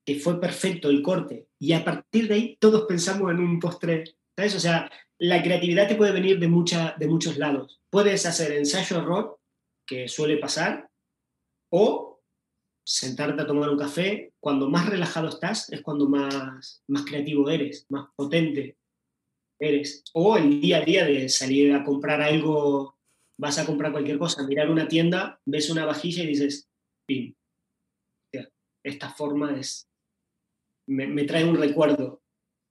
que fue perfecto el corte. Y a partir de ahí todos pensamos en un postre, ¿sabes? O sea, la creatividad te puede venir de, mucha, de muchos lados. Puedes hacer ensayo-error, que suele pasar, o sentarte a tomar un café. Cuando más relajado estás es cuando más, más creativo eres, más potente eres. O el día a día de salir a comprar algo, vas a comprar cualquier cosa, mirar una tienda, ves una vajilla y dices, pim, esta forma es, me, me, trae un recuerdo,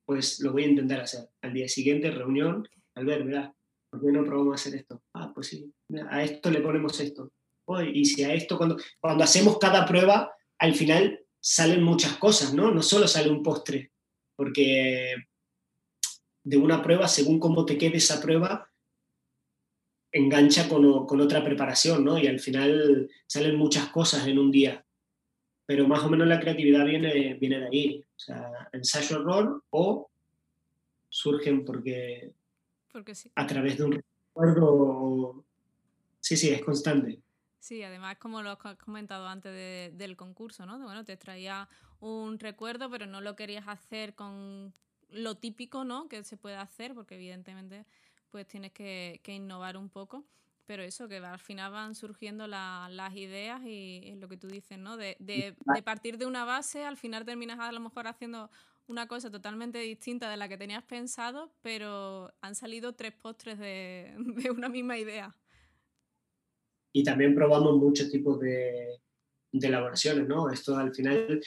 pues lo voy a intentar hacer. Al día siguiente, reunión, al ver, ¿verdad? ¿Por qué no probamos hacer esto? Ah, pues sí, a esto le ponemos esto. Y si a esto, cuando, cuando hacemos cada prueba, al final salen muchas cosas, ¿no? No solo sale un postre, porque de una prueba, según cómo te quede esa prueba, engancha con, con, otra preparación, ¿no? Y al final salen muchas cosas en un día. pero más o menos la creatividad viene, viene de ahí. O sea, ensayo error o surgen porque, porque sí. a través de un recuerdo. Sí, sí, es constante. Sí, además, como lo has comentado antes del concurso, ¿no? Bueno, te traía un recuerdo, pero no lo querías hacer con lo típico, ¿no? Que se puede hacer, porque evidentemente pues tienes que, innovar un poco. Pero eso, que al final van surgiendo las ideas y es lo que tú dices, ¿no? De, de, partir de una base, al final terminas a lo mejor haciendo una cosa totalmente distinta de la que tenías pensado, pero han salido tres postres de, de una misma idea y también probamos muchos tipos de, elaboraciones, ¿no? Esto al final,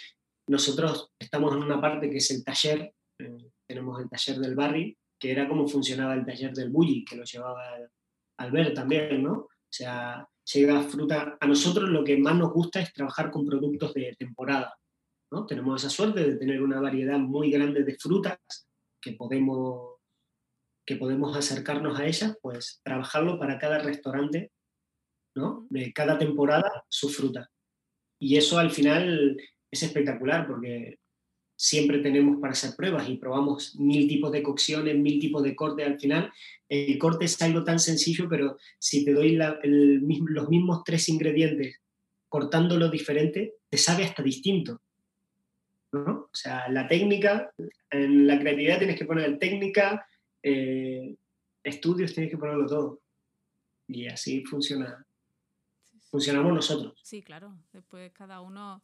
nosotros estamos en una parte que es el taller, eh, tenemos el taller del barrio, que era como funcionaba el taller del bully, que lo llevaba Albert también, ¿no? O sea, llega fruta. A nosotros lo que más nos gusta es trabajar con productos de temporada, ¿no? Tenemos esa suerte de tener una variedad muy grande de frutas que podemos que podemos acercarnos a ellas, pues trabajarlo para cada restaurante de cada temporada su fruta. Y eso al final es espectacular porque siempre tenemos para hacer pruebas y probamos mil tipos de cocciones, mil tipos de cortes. Al final, el corte es algo tan sencillo, pero si te doy los mismos tres ingredientes cortándolo diferente, te sabe hasta distinto. ¿no? O sea, la técnica, en la creatividad tienes que poner técnica, eh, estudios tienes que ponerlo todo. Y así funciona funcionamos nosotros. Sí, claro. Después cada uno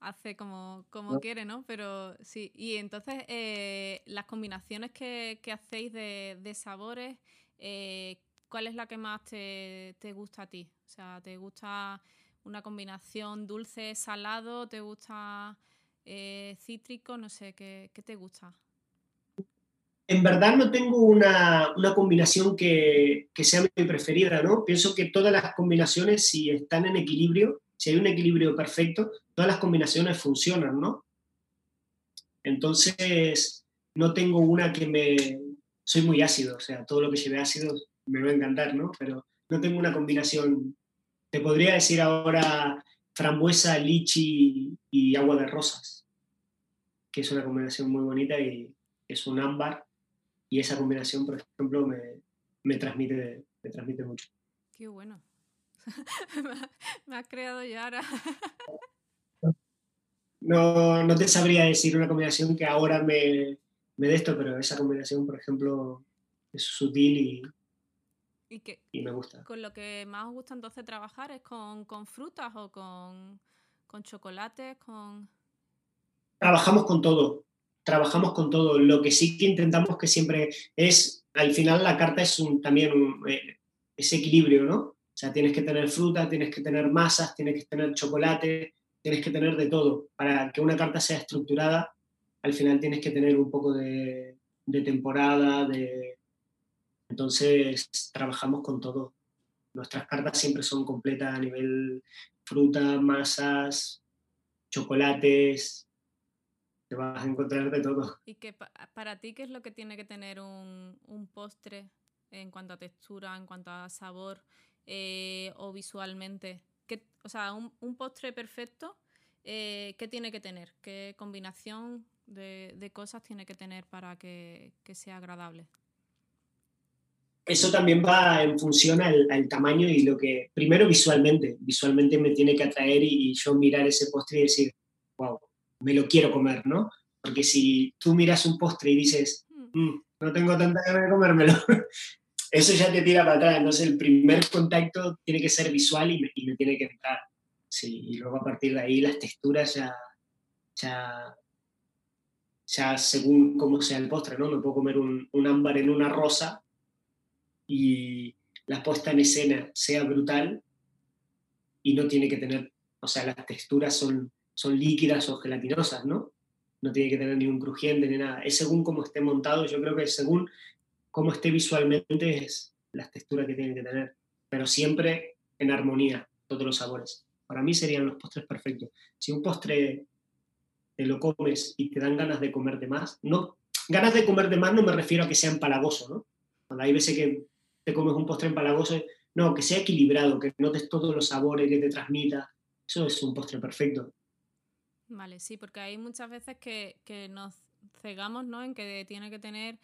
hace como, como quiere, ¿no? Pero sí. Y entonces, eh, las combinaciones que, hacéis de, sabores, eh, ¿cuál es la que más te, gusta a ti? O sea, ¿te gusta una combinación dulce-salado? ¿Te gusta eh, cítrico? No sé, ¿qué, ¿qué te gusta? En verdad no tengo una, combinación que, sea mi preferida, ¿no? Pienso que todas las combinaciones, si están en equilibrio, si hay un equilibrio perfecto, todas las combinaciones funcionan, ¿no? Entonces, no tengo una que me... Soy muy ácido, o sea, todo lo que lleve ácido me va a encantar, ¿no? Pero no tengo una combinación... Te podría decir ahora frambuesa, lichi y agua de rosas, que es una combinación muy bonita y es un ámbar y esa combinación, por ejemplo, me, transmite, me transmite mucho. Qué bueno. me has creado ya ahora. no, no te sabría decir una combinación que ahora me, me dé esto, pero esa combinación, por ejemplo, es sutil y, ¿Y, y me gusta. ¿Con lo que más os gusta entonces trabajar es con, frutas o con, con chocolates? Con... Trabajamos con todo trabajamos con todo. Lo que sí que intentamos que siempre es, al final la carta es un, también un, eh, ese equilibrio, ¿no? O sea, tienes que tener fruta, tienes que tener masas, tienes que tener chocolate, tienes que tener de todo. Para que una carta sea estructurada, al final tienes que tener un poco de, de temporada, de... Entonces, trabajamos con todo. Nuestras cartas siempre son completas a nivel fruta, masas, chocolates, te vas a encontrar de todo. ¿Y que para ti qué es lo que tiene que tener un, postre en cuanto a textura, en cuanto a sabor eh, o visualmente? ¿Qué, o sea, un, postre perfecto, eh, ¿qué tiene que tener? ¿Qué combinación de, cosas tiene que tener para que, sea agradable? Eso también va en función al, tamaño y lo que, primero visualmente, visualmente me tiene que atraer y yo mirar ese postre y decir, wow, me lo quiero comer, ¿no? Porque si tú miras un postre y dices, mm. Mm, no tengo tanta ganas de comérmelo, eso ya te tira para atrás. Entonces el primer contacto tiene que ser visual y me, tiene que entrar. Sí, y luego a partir de ahí las texturas ya, ya, ya según cómo sea el postre, ¿no? Me puedo comer un, un ámbar en una rosa y la puesta en escena sea brutal y no tiene que tener, o sea, las texturas son son líquidas o gelatinosas, ¿no? No tiene que tener ningún crujiente ni nada. Es según cómo esté montado, yo creo que según cómo esté visualmente es las texturas que tienen que tener, pero siempre en armonía, todos los sabores. Para mí serían los postres perfectos. Si un postre te lo comes y te dan ganas de comerte más, no, ganas de comerte más no me refiero a que sea empalagoso, ¿no? Cuando hay veces que te comes un postre empalagoso, no, que sea equilibrado, que notes todos los sabores que te transmita, eso es un postre perfecto Vale, sí, porque hay muchas veces que, que nos cegamos, ¿no? En que tiene que tener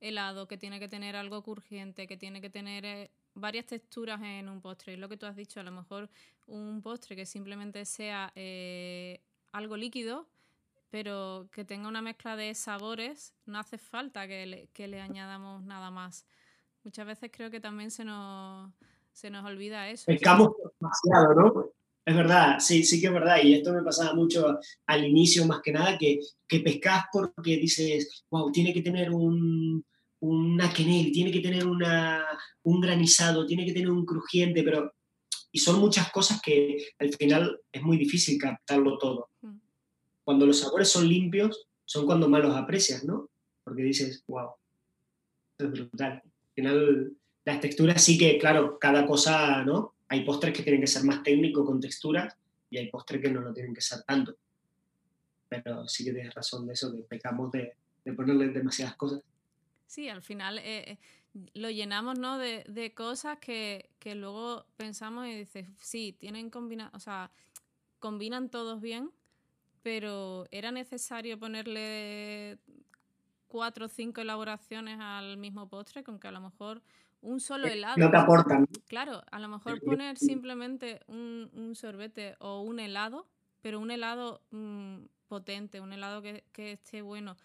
helado, que tiene que tener algo crujiente, que tiene que tener eh, varias texturas en un postre. Es lo que tú has dicho, a lo mejor un postre que simplemente sea eh, algo líquido, pero que tenga una mezcla de sabores, no hace falta que le, que le añadamos nada más. Muchas veces creo que también se nos, se nos olvida eso. Pescamos demasiado, ¿no? Es verdad, sí, sí que es verdad. Y esto me pasaba mucho al inicio, más que nada, que, que pescas porque dices, wow, tiene que tener un, una quenel, tiene que tener una, un granizado, tiene que tener un crujiente, pero... Y son muchas cosas que al final es muy difícil captarlo todo. Mm. Cuando los sabores son limpios, son cuando más los aprecias, ¿no? Porque dices, wow, esto es brutal. Al final, las texturas sí que, claro, cada cosa, ¿no? Hay postres que tienen que ser más técnicos con texturas y hay postres que no lo tienen que ser tanto. Pero sí que tienes razón de eso, que pecamos de, de ponerle demasiadas cosas. Sí, al final eh, eh, lo llenamos ¿no? de, de cosas que, que, luego pensamos y dices, sí, tienen combina o sea, combinan todos bien, pero ¿era necesario ponerle cuatro o cinco elaboraciones al mismo postre? Con que a lo mejor un solo helado. No te aportan. Claro, a lo mejor poner simplemente un, un sorbete o un helado, pero un helado mm, potente, un helado que, que esté bueno.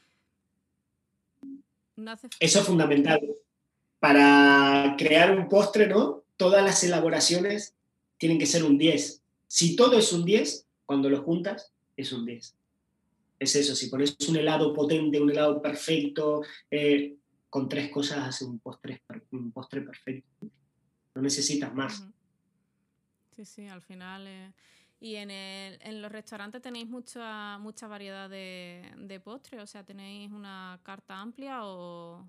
Eso es fundamental. Para crear un postre, ¿no? Todas las elaboraciones tienen que ser un 10. Si todo es un 10, cuando lo juntas, es un 10. Es eso, si pones un helado potente, un helado perfecto, eh, con tres cosas hace un postre, un postre perfecto. No necesitas más. Sí, sí, al final. Eh, y en, el, en, los restaurantes tenéis mucha, mucha variedad de, de postres, o sea, tenéis una carta amplia o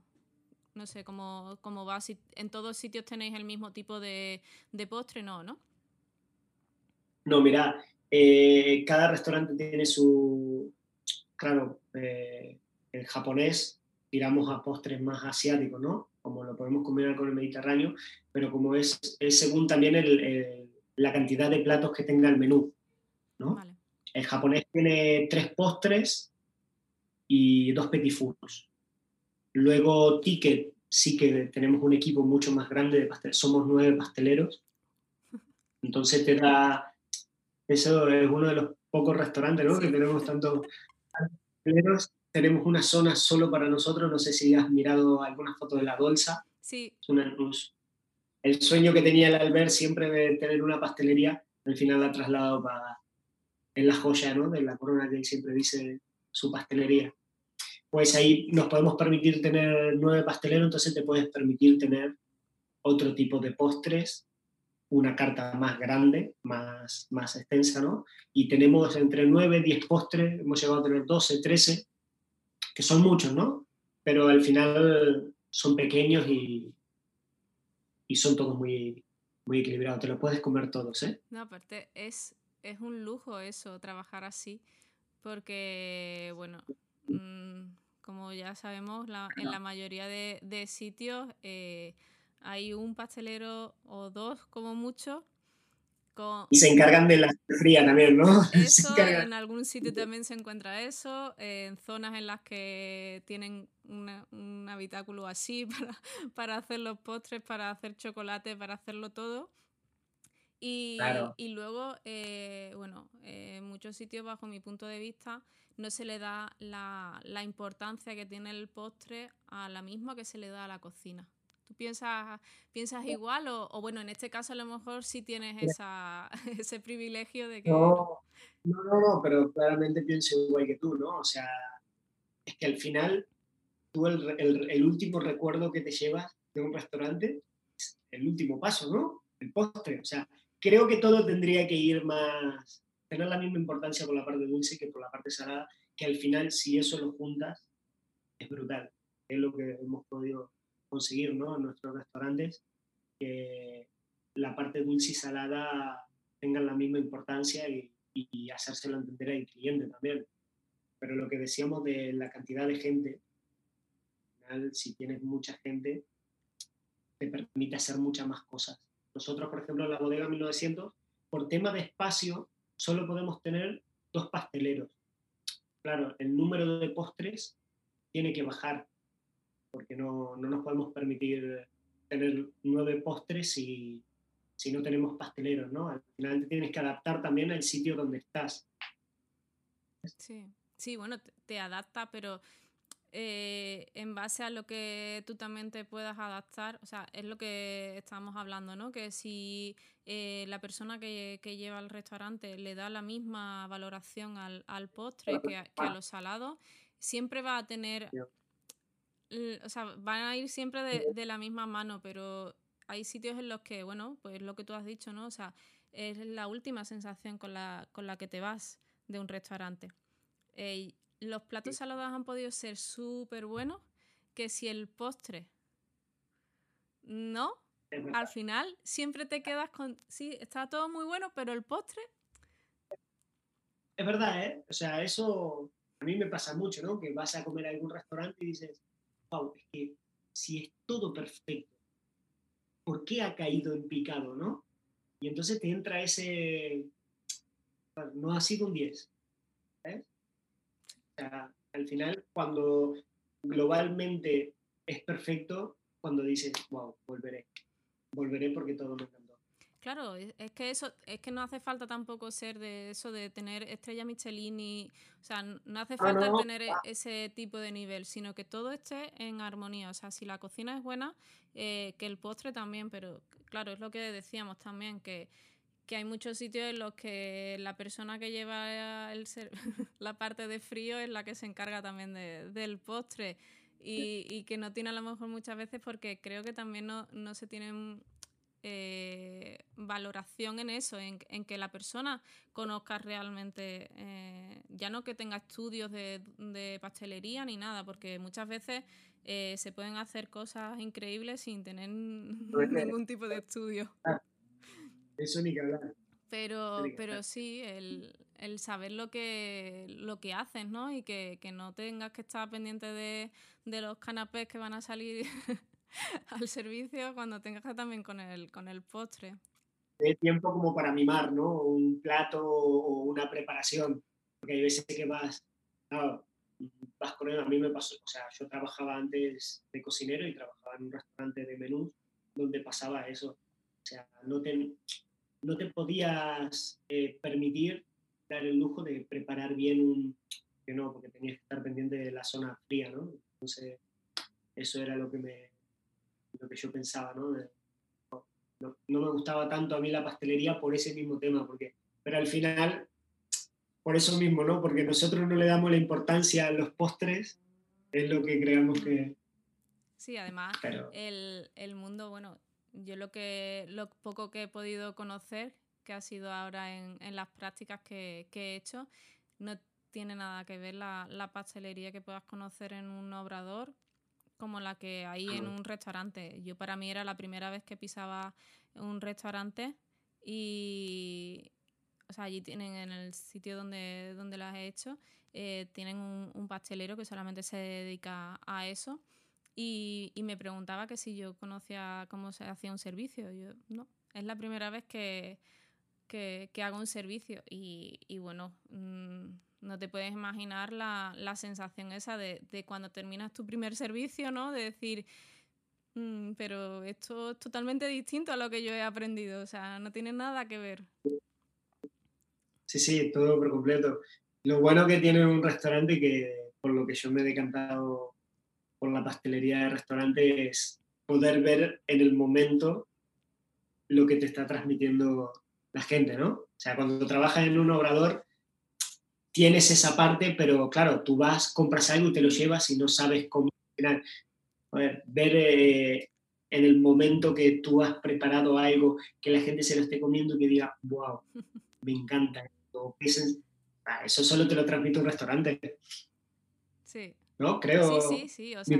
no sé cómo, cómo va, si en todos sitios tenéis el mismo tipo de, de postre, no, ¿no? No, mira, eh, cada restaurante tiene su, claro, eh, el japonés tiramos a postres más asiáticos, ¿no? Como lo podemos combinar con el Mediterráneo, pero como es, es según también el, la cantidad de platos que tenga el menú, ¿no? El japonés tiene tres postres y dos petit fours. Luego ticket, sí que tenemos un equipo mucho más grande de pasteleros, somos nueve pasteleros, entonces te da, eso es uno de los pocos restaurantes, ¿no? Que tenemos tantos pasteleros tenemos una zona solo para nosotros. No sé si has mirado alguna foto de la Dolsa. Sí. el sueño que tenía el Albert siempre de tener una pastelería, al final la ha trasladado para, en la joya ¿no? de la corona que él siempre dice su pastelería. Pues ahí nos podemos permitir tener nueve pasteleros, entonces te puedes permitir tener otro tipo de postres, una carta más grande, más, más extensa, ¿no? Y tenemos entre nueve, diez postres, hemos llegado a tener 12, 13, que son muchos, ¿no? Pero al final son pequeños y, y son todos muy, muy equilibrados. Te los puedes comer todos, ¿eh? No, aparte es, es un lujo eso, trabajar así, porque, bueno, mm, como ya sabemos, en la mayoría de, de sitios eh, hay un pastelero o dos como mucho y se encargan de la fría también, ¿no? Eso, en algún sitio también se encuentra eso, en zonas en las que tienen un habitáculo así para, para, hacer los postres, para hacer chocolate, para hacerlo todo. Y, y luego, eh, bueno, en muchos sitios, bajo mi punto de vista, no se le da la, la importancia que tiene el postre a la misma que se le da a la cocina. ¿Tú piensas, piensas igual o, bueno, en este caso a lo mejor sí tienes esa, ese privilegio de que... No, no, no, pero claramente pienso igual que tú, ¿no? O sea, es que al final tú el, el, el último recuerdo que te llevas de un restaurante es el último paso, ¿no? El postre. O sea, creo que todo tendría que ir más, tener la misma importancia por la parte dulce que por la parte salada, que al final si eso lo juntas es brutal. Es lo que hemos podido conseguir ¿no? en nuestros restaurantes que la parte dulce y salada tengan la misma importancia y, y hacérselo entender al cliente también. Pero lo que decíamos de la cantidad de gente, si tienes mucha gente, te permite hacer muchas más cosas. Nosotros, por ejemplo, en la bodega 1900, por tema de espacio, solo podemos tener dos pasteleros. claro, el número de postres tiene que bajar, porque no, no nos podemos permitir tener nueve postres si, si no tenemos pasteleros, ¿no? Al final te tienes que adaptar también al sitio donde estás. Sí, sí bueno, te, adapta, pero eh, en base a lo que tú también te puedas adaptar, o sea, es lo que estamos hablando, ¿no? Que si eh, la persona que, lleva el restaurante le da la misma valoración al, postre que a, los salados, siempre va a tener... O sea, van a ir siempre de, de la misma mano, pero hay sitios en los que, bueno, pues lo que tú has dicho, ¿no? O sea, es la última sensación con la, con la que te vas de un restaurante. Eh, los platos salados han podido ser súper buenos, que si el postre no, al final siempre te quedas con, sí, está todo muy bueno, pero el postre... Es verdad, ¿eh? O sea, eso a mí me pasa mucho, ¿no? Que vas a comer a algún restaurante y dices, wow, es que si es todo perfecto, ¿por qué ha caído en picado, no? Y entonces te entra ese, no ha sido un 10, al final, cuando globalmente es perfecto, cuando dices, wow, volveré. Volveré porque todo me encantó. Claro, es que eso, es que no hace falta tampoco ser de eso de tener estrella Michelin o sea, no hace ah, falta tener e, ese tipo de nivel, sino que todo esté en armonía. O sea, si la cocina es buena, eh, que el postre también, pero claro, es lo que decíamos también, que que hay muchos sitios en los que la persona que lleva el la parte de frío es la que se encarga también del postre y, que no tiene a lo mejor muchas veces porque creo que también no, se tiene eh, valoración en eso, en, que la persona conozca realmente, eh, ya no que tenga estudios de, pastelería ni nada, porque muchas veces eh, se pueden hacer cosas increíbles sin tener ningún tipo de estudio. Ah, eso ni que hablar. Pero, pero sí, el, saber lo que, lo que haces, ¿no? Y que, no tengas que estar pendiente de, los canapés que van a salir al servicio cuando tengas que también con el, con el postre. De tiempo como para mimar, ¿no? Un plato o una preparación. Porque hay veces que vas, vas con él. A mí me pasó, o sea, yo trabajaba antes de cocinero y trabajaba en un restaurante de menús donde pasaba eso. O sea, no te, no te podías eh, permitir dar el lujo de preparar bien un... que no, porque tenías que estar pendiente de la zona fría, ¿no? Entonces, eso era lo que, me, lo que yo pensaba, ¿no? no, me gustaba tanto a mí la pastelería por ese mismo tema, porque, pero al final, por eso mismo, ¿no? Porque nosotros no le damos la importancia a los postres, es lo que creamos que... Sí, además, el, el mundo, bueno, yo lo que lo poco que he podido conocer, que ha sido ahora en, las prácticas que, he hecho, no tiene nada que ver la, pastelería que puedas conocer en un obrador como la que hay en un restaurante. Yo para mí era la primera vez que pisaba un restaurante y, o sea, allí tienen en el sitio donde, donde las he hecho, eh, tienen un, un, pastelero que solamente se dedica a eso y, me preguntaba que si yo conocía cómo se hacía un servicio. Yo, no, es la primera vez que, que, hago un servicio y, y bueno, mm, no te puedes imaginar la, la sensación esa de, de, cuando terminas tu primer servicio, ¿no? De decir, mm, pero esto es totalmente distinto a lo que yo he aprendido, o sea, no tiene nada que ver. Sí, sí, todo por completo. Lo bueno que tiene un restaurante que por lo que yo me he decantado con la pastelería de restaurante es poder ver en el momento lo que te está transmitiendo la gente, ¿no? O sea, cuando trabajas en un obrador, tienes esa parte, pero claro, tú vas, compras algo y te lo llevas y no sabes cómo ver eh, en el momento que tú has preparado algo, que la gente se lo esté comiendo y que diga, wow, me encanta. Ah, eso solo te lo transmite un restaurante. Sí. ¿no? Creo. Sí, sí, sí. O sea,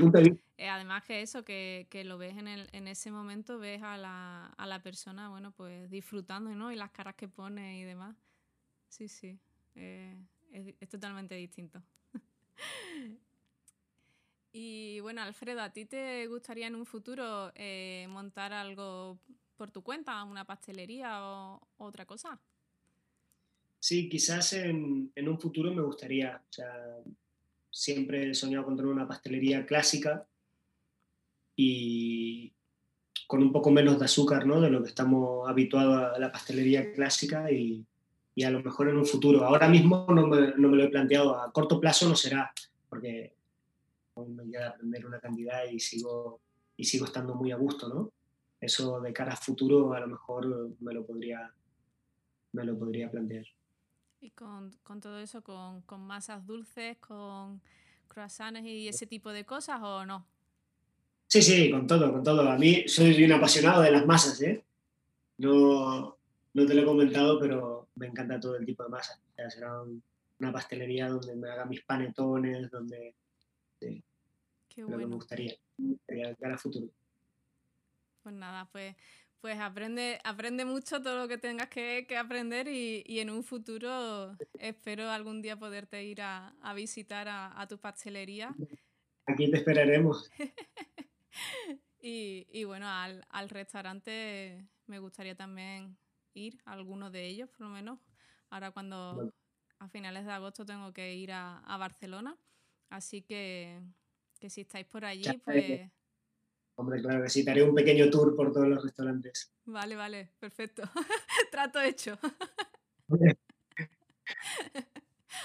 eh, además que eso, que, que, lo ves en, el, en ese momento, ves a la, a la persona, bueno, pues disfrutando, ¿no? Y las caras que pone y demás. Sí, sí. Eh, es, totalmente distinto. y bueno, Alfredo, ¿a ti te gustaría en un futuro eh, montar algo por tu cuenta, una pastelería o otra cosa? Sí, quizás en, en, un futuro me gustaría. O sea, siempre he soñado con tener una pastelería clásica y con un poco menos de azúcar, ¿no? De lo que estamos habituados a la pastelería clásica y, y a lo mejor en un futuro. Ahora mismo no me, no me, lo he planteado, a corto plazo no será, porque me queda aprender una cantidad y sigo, y sigo estando muy a gusto, ¿no? Eso de cara a futuro a lo mejor me lo podría, me lo podría plantear. Y con, con todo eso, con, con, masas dulces, con croissants y ese tipo de cosas, ¿o no? Sí, sí, con todo, con todo. A mí soy un apasionado de las masas, ¿eh? No, no te lo he comentado, pero me encanta todo el tipo de masa. O sea, será una pastelería donde me haga mis panetones, donde... Sí, Qué bueno. me gustaría, me gustaría cara futuro. Pues nada, pues, pues aprende, aprende mucho todo lo que tengas que, que aprender y, y, en un futuro espero algún día poderte ir a, a visitar a, a, tu pastelería. Aquí te esperaremos. y, y, bueno, al, al restaurante me gustaría también ir a alguno de ellos, por lo menos. Ahora cuando a finales de agosto tengo que ir a, a Barcelona. Así que, que, si estáis por allí, pues... Hombre, claro, necesitaré un pequeño tour por todos los restaurantes. Vale, vale, perfecto. Trato hecho.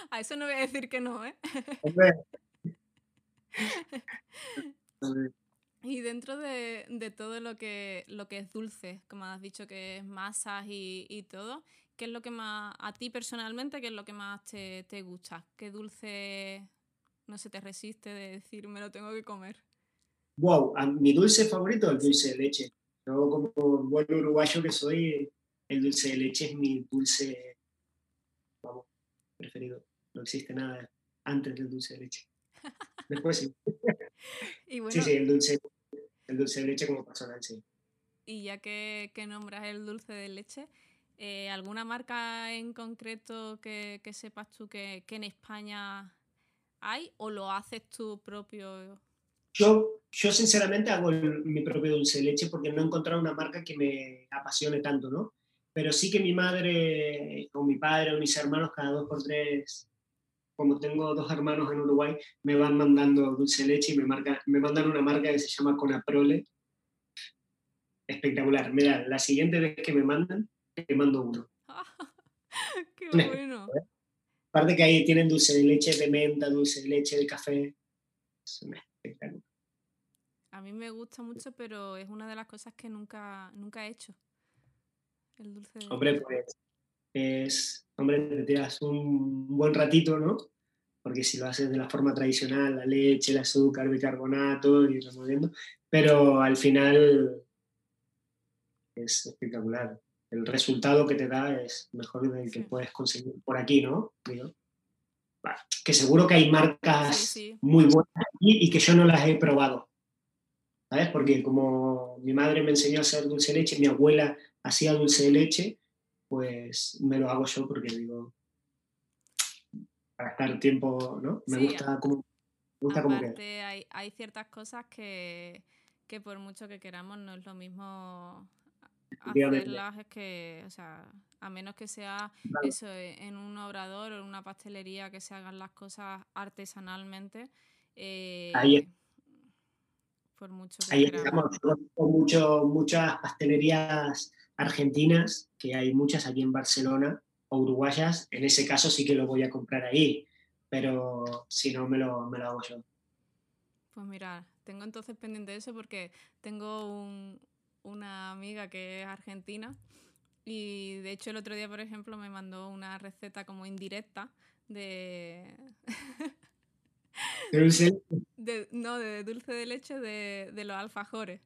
a eso no voy a decir que no, ¿eh? Hombre. Y dentro de, de, todo lo que, lo que es dulce, como has dicho que es masas y, y, todo, ¿qué es lo que más, a ti personalmente, qué es lo que más te, te gusta? ¿Qué dulce no se te resiste de decir me lo tengo que comer? Wow, mi dulce favorito es el dulce de leche. Yo como buen uruguayo que soy, el dulce de leche es mi dulce vamos, preferido. No existe nada antes del dulce de leche. Después sí. y bueno, sí, sí, el dulce, el dulce de leche como personal, sí. Y ya que, que nombras el dulce de leche, eh, ¿alguna marca en concreto que, que sepas tú que, que, en España hay o lo haces tú propio? Yo, yo sinceramente hago el, mi propio dulce de leche porque no he encontrado una marca que me apasione tanto, ¿no? Pero sí que mi madre o mi padre o mis hermanos cada dos por tres como tengo dos hermanos en Uruguay, me van mandando dulce de leche y me, marca, me mandan una marca que se llama Conaprole. Espectacular. Mira, la siguiente vez que me mandan, te mando uno. ¡Qué bueno! Aparte que ahí tienen dulce de leche de menta, dulce de leche de café. Es un espectáculo. A mí me gusta mucho, pero es una de las cosas que nunca, nunca he hecho. El dulce de Hombre, leche. pues es, hombre, te tiras un buen ratito, ¿no? Porque si lo haces de la forma tradicional, la leche, el azúcar, bicarbonato y removiendo, pero al final es espectacular. El resultado que te da es mejor del que puedes conseguir por aquí, ¿no? Digo. Que seguro que hay marcas Sí, sí. muy buenas aquí y que yo no las he probado. ¿Sabes? Porque como mi madre me enseñó a hacer dulce de leche, mi abuela hacía dulce de leche, pues me lo hago yo porque digo, para estar tiempo, ¿no? Me Sí, gusta como, me gusta como Aparte, queda. hay, hay ciertas cosas que, que por mucho que queramos no es lo mismo hacerlas, es que, o sea, a menos que sea Claro. eso, eh, en un obrador o en una pastelería que se hagan las cosas artesanalmente, Ahí eh, por mucho que Ahí queramos. mucho, muchas pastelerías argentinas, que hay muchas aquí en Barcelona, o uruguayas, en ese caso sí que lo voy a comprar ahí, pero si no me lo, me lo hago yo. Pues mira, tengo entonces pendiente eso porque tengo un- una amiga que es argentina y de hecho el otro día, por ejemplo, me mandó una receta como indirecta de, dulce de no, de dulce de leche de, de los alfajores.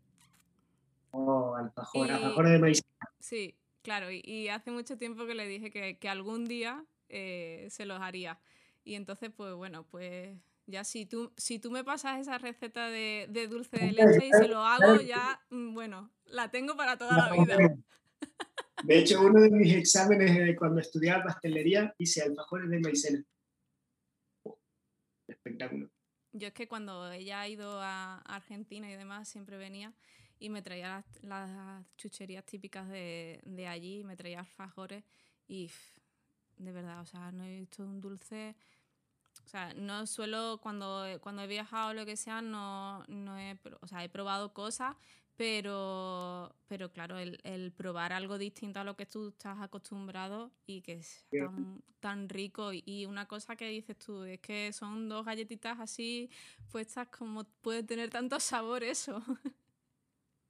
oh, alfajor, Y alfajores de maíz. Sí, claro, y, y hace mucho tiempo que le dije que, que algún día eh, se los haría. Y entonces, pues bueno, pues ya si tú, si tú me pasas esa receta de, de dulce de leche y se lo hago, ya, mm, bueno, la tengo para toda la vida. De hecho, uno de mis exámenes de cuando estudiaba pastelería hice alfajores de maicena. Espectáculo. Yo es que cuando ella ha ido a Argentina y demás, siempre venía y me traía las, las chucherías típicas de, de allí, me traía alfajores y de verdad, o sea, no he visto un dulce o sea, no suelo, cuando, cuando he viajado o lo que sea, no, no he, o sea, he probado cosas, pero, pero claro, el, el, probar algo distinto a lo que tú estás acostumbrado y que es tan, tan, rico. Y una cosa que dices tú es que son dos galletitas así puestas como puede tener tanto sabor eso.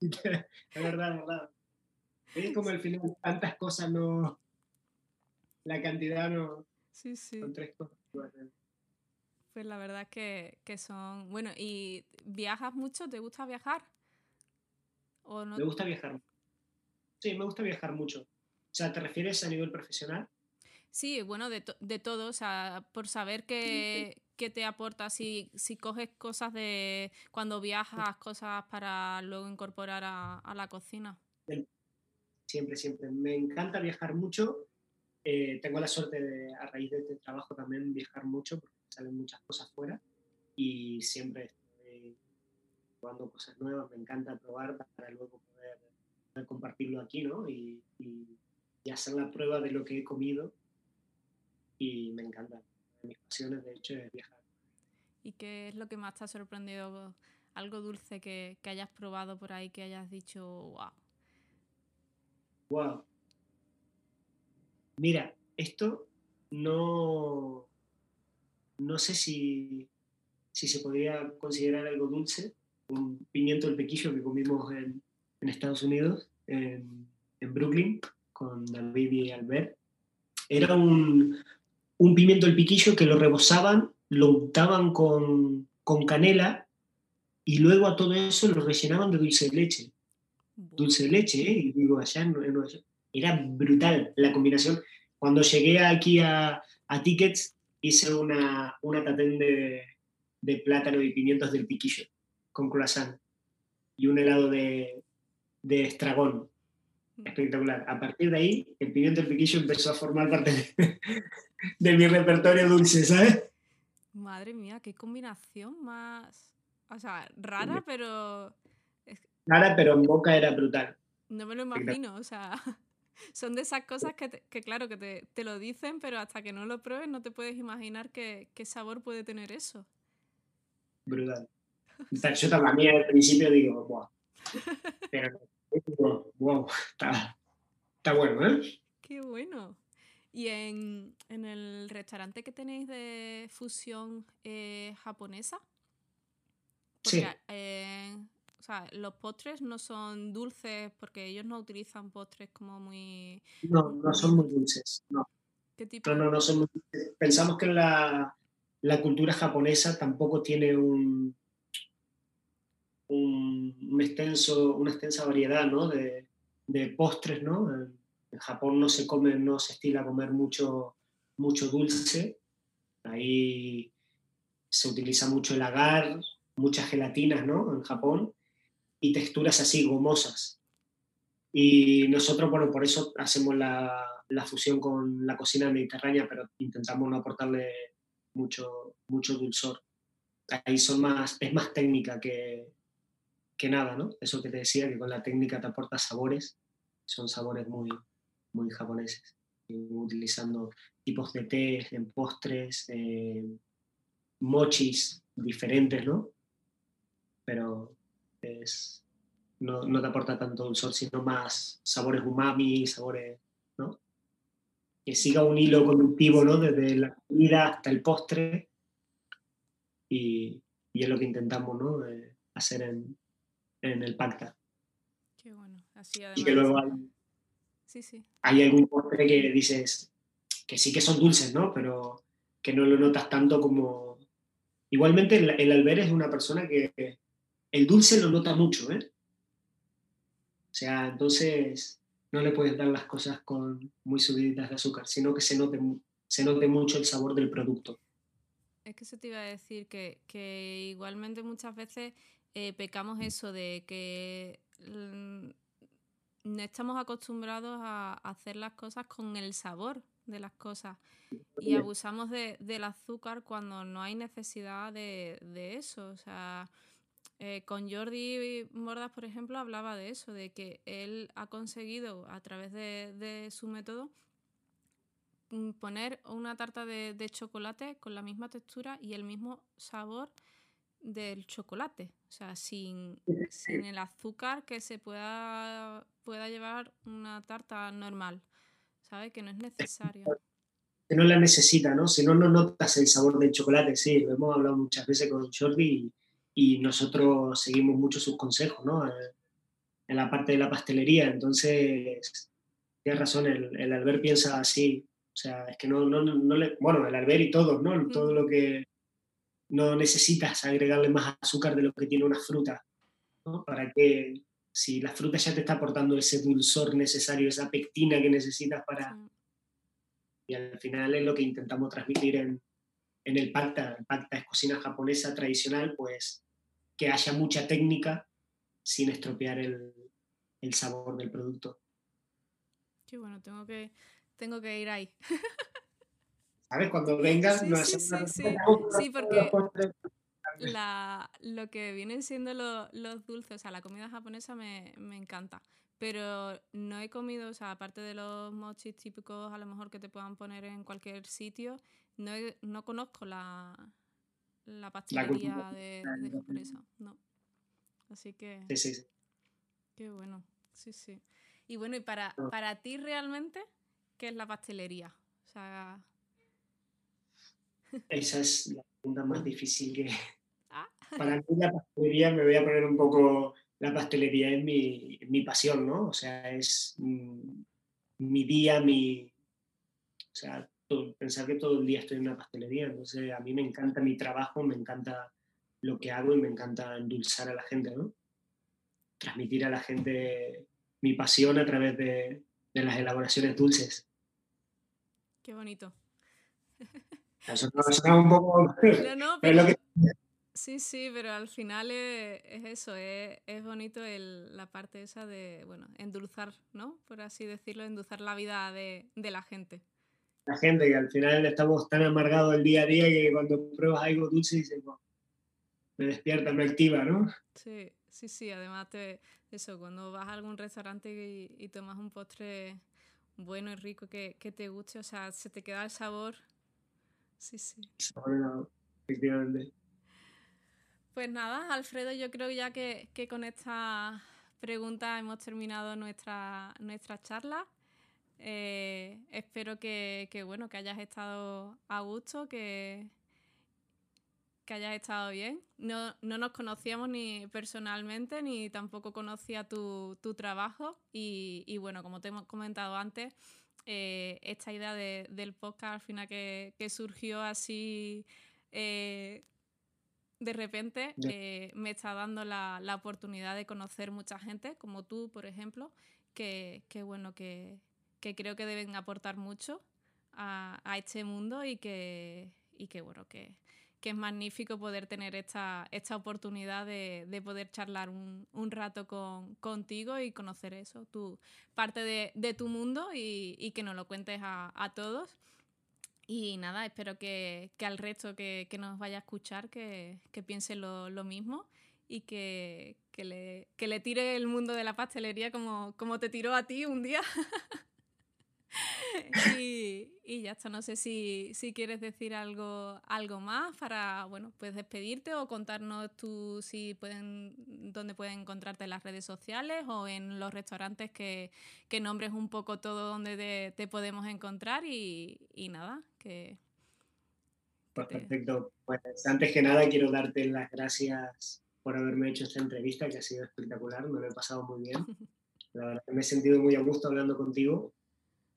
es verdad, es verdad. Es como al final tantas cosas no... La cantidad no... Sí, sí. Son tres cosas. Pues la verdad es que, que, son... Bueno, ¿y viajas mucho? ¿Te gusta viajar? ¿O no? Me gusta viajar. Sí, me gusta viajar mucho. O sea, ¿te refieres a nivel profesional? Sí, bueno, de, de todo, o sea, por saber qué, qué te aporta, si, si, coges cosas de cuando viajas, cosas para luego incorporar a, la cocina. Siempre, siempre. Me encanta viajar mucho. Eh, tengo la suerte de, a raíz de este trabajo también, viajar mucho, salen muchas cosas fuera y siempre estoy probando cosas nuevas, me encanta probar para luego poder, compartirlo aquí, ¿no? Y, y, hacer la prueba de lo que he comido y me encanta. Mis pasiones, de hecho, es viajar. ¿Y qué es lo que más te ha sorprendido? Algo dulce que, que hayas probado por ahí, que hayas dicho, wow. Wow. Mira, esto no, no sé si, se podría considerar algo dulce, un pimiento del pequillo que comimos en, Estados Unidos, en, Brooklyn, con David y Albert. Era un, pimiento del piquillo que lo rebozaban, lo untaban con, canela y luego a todo eso lo rellenaban de dulce de leche. Dulce de leche, ¿eh? Y digo, allá era brutal la combinación. Cuando llegué aquí a, a Tickets, hice una, una tatén de, de, plátano y pimientos del piquillo con croissant y un helado de, de estragón. Mm. Espectacular. A partir de ahí, el pimiento del piquillo empezó a formar parte de, mi repertorio dulce, ¿sabes? Madre mía, qué combinación más. O sea, rara, pero. Rara, pero en boca era brutal. No me lo imagino, o sea. Son de esas cosas que, que claro, que te, te, lo dicen, pero hasta que no lo pruebes no te puedes imaginar qué, qué sabor puede tener eso. Brutal. Yo también al principio digo, wow. Pero, wow, está, está bueno, ¿eh? Qué bueno. Y en, en, el restaurante que tenéis de fusión eh, japonesa, sí. Eh, o sea, los postres no son dulces porque ellos no utilizan postres como muy... No, no son muy dulces, no. ¿Qué tipo? No, no, no son muy dulces. Pensamos que la, la cultura japonesa tampoco tiene un, un, extenso, una extensa variedad ¿no? de, de, postres, ¿no? En, Japón no se come, no se estila comer mucho, mucho dulce. Ahí se utiliza mucho el agar, muchas gelatinas, ¿no? En Japón y texturas así gomosas. Y nosotros, bueno, por eso hacemos la, la, fusión con la cocina mediterránea, pero intentamos no aportarle mucho, mucho dulzor. Ahí son más, es más técnica que, que nada, ¿no? Eso que te decía, que con la técnica te aporta sabores, son sabores muy, muy japoneses, utilizando tipos de té en postres, eh, mochis diferentes, ¿no? Pero no, te aporta tanto dulzor, sino más sabores umami, sabores, ¿no? Que siga un hilo conductivo, ¿no? Desde la comida hasta el postre. Y, es lo que intentamos, ¿no? hacer en, el pacta. Qué bueno. Así además... Y que luego hay, sí, sí. hay algún postre que dices que sí que son dulces, ¿no? Pero que no lo notas tanto como... Igualmente el, el Albert es una persona que el dulce lo nota mucho, ¿eh? O sea, entonces no le puedes dar las cosas con muy subiditas de azúcar, sino que se note, se note mucho el sabor del producto. Es que eso te iba a decir, que, igualmente muchas veces eh, pecamos eso de que mm, no estamos acostumbrados a hacer las cosas con el sabor de las cosas y abusamos del azúcar cuando no hay necesidad de, de eso. O sea, eh, con Jordi Mordas, por ejemplo, hablaba de eso, de que él ha conseguido a través de, su método mm, poner una tarta de, chocolate con la misma textura y el mismo sabor del chocolate. O sea, sin, sin el azúcar que se pueda, pueda llevar una tarta normal. ¿Sabes? Que no es necesario. Que no la necesita, ¿no? Si no, no notas el sabor del chocolate. Sí, lo hemos hablado muchas veces con Jordi y, nosotros seguimos mucho sus consejos, ¿no? En la parte de la pastelería. Entonces, tienes razón, el, el Albert piensa así. O sea, es que no, no, no le. Bueno, el Albert y todos, ¿no? Todo lo que. No necesitas agregarle más azúcar de lo que tiene una fruta, ¿no? Para que si la fruta ya te está aportando ese dulzor necesario, esa pectina que necesitas para... Y al final es lo que intentamos transmitir en, el pacta. El pacta es cocina japonesa tradicional, pues que haya mucha técnica sin estropear el, sabor del producto. Qué bueno, tengo que, tengo que ir ahí. ¿Sabes? Cuando vengas, sí, no sí, sí, sí. sí, porque la, lo que vienen siendo los dulces, o sea, la comida japonesa me, encanta. Pero no he comido, o sea, aparte de los mochis típicos a lo mejor que te puedan poner en cualquier sitio, no, no conozco la, la pastelería de, japonesa. No. Así que. Sí, sí, sí. Qué bueno. Sí, sí. Y bueno, y para, para ti realmente, ¿qué es la pastelería? O sea. Esa es la pregunta más difícil que, para mí la pastelería, me voy a poner un poco, la pastelería es mi, mi pasión, ¿no? O sea, es mm, mi día, mi... O sea, pensar que todo el día estoy en una pastelería, entonces a mí me encanta mi trabajo, me encanta lo que hago y me encanta endulzar a la gente, ¿no? Transmitir a la gente mi pasión a través de, de las elaboraciones dulces. Qué bonito. Eso suena un poco... No, no, pero... lo que Sí, sí, pero al final es, eso, es, bonito la parte esa de, bueno, endulzar, ¿no? Por así decirlo, endulzar la vida de, la gente. La gente que al final estamos tan amargados el día a día que cuando pruebas algo dulce dices, me despierta, me activa, ¿no? Sí, sí, sí, además te, eso, cuando vas a algún restaurante y, tomas un postre bueno y rico que, te guste, o sea, se te queda el sabor. Sí, sí. efectivamente. Pues nada, Alfredo, yo creo ya que, con esta pregunta hemos terminado nuestra, nuestra charla. Eh, espero que, bueno, que hayas estado a gusto, que, que hayas estado bien. No, nos conocíamos ni personalmente, ni tampoco conocía tu, trabajo. Y, bueno, como te hemos comentado antes, eh, esta idea del podcast al final que, surgió así eh, de repente eh, me está dando la, oportunidad de conocer mucha gente, como tú, por ejemplo, que, bueno, que, creo que deben aportar mucho a, este mundo y que, que bueno, que, es magnífico poder tener esta, esta oportunidad de, poder charlar un, rato contigo y conocer eso, tu parte de, tu mundo y, que nos lo cuentes a, a todos. Y nada, espero que, al resto que, nos vaya a escuchar que, piense lo, mismo y que, le, le, tire el mundo de la pastelería como, como te tiró a ti un día. y, ya está, no sé si, quieres decir algo, algo más para, bueno, pues despedirte o contarnos tú si pueden, dónde pueden encontrarte en las redes sociales o en los restaurantes que, nombres un poco todo donde te, podemos encontrar y, nada, que... Pues perfecto. Pues antes que nada quiero darte las gracias por haberme hecho esta entrevista, que ha sido espectacular, me lo he pasado muy bien. La verdad que me he sentido muy a gusto hablando contigo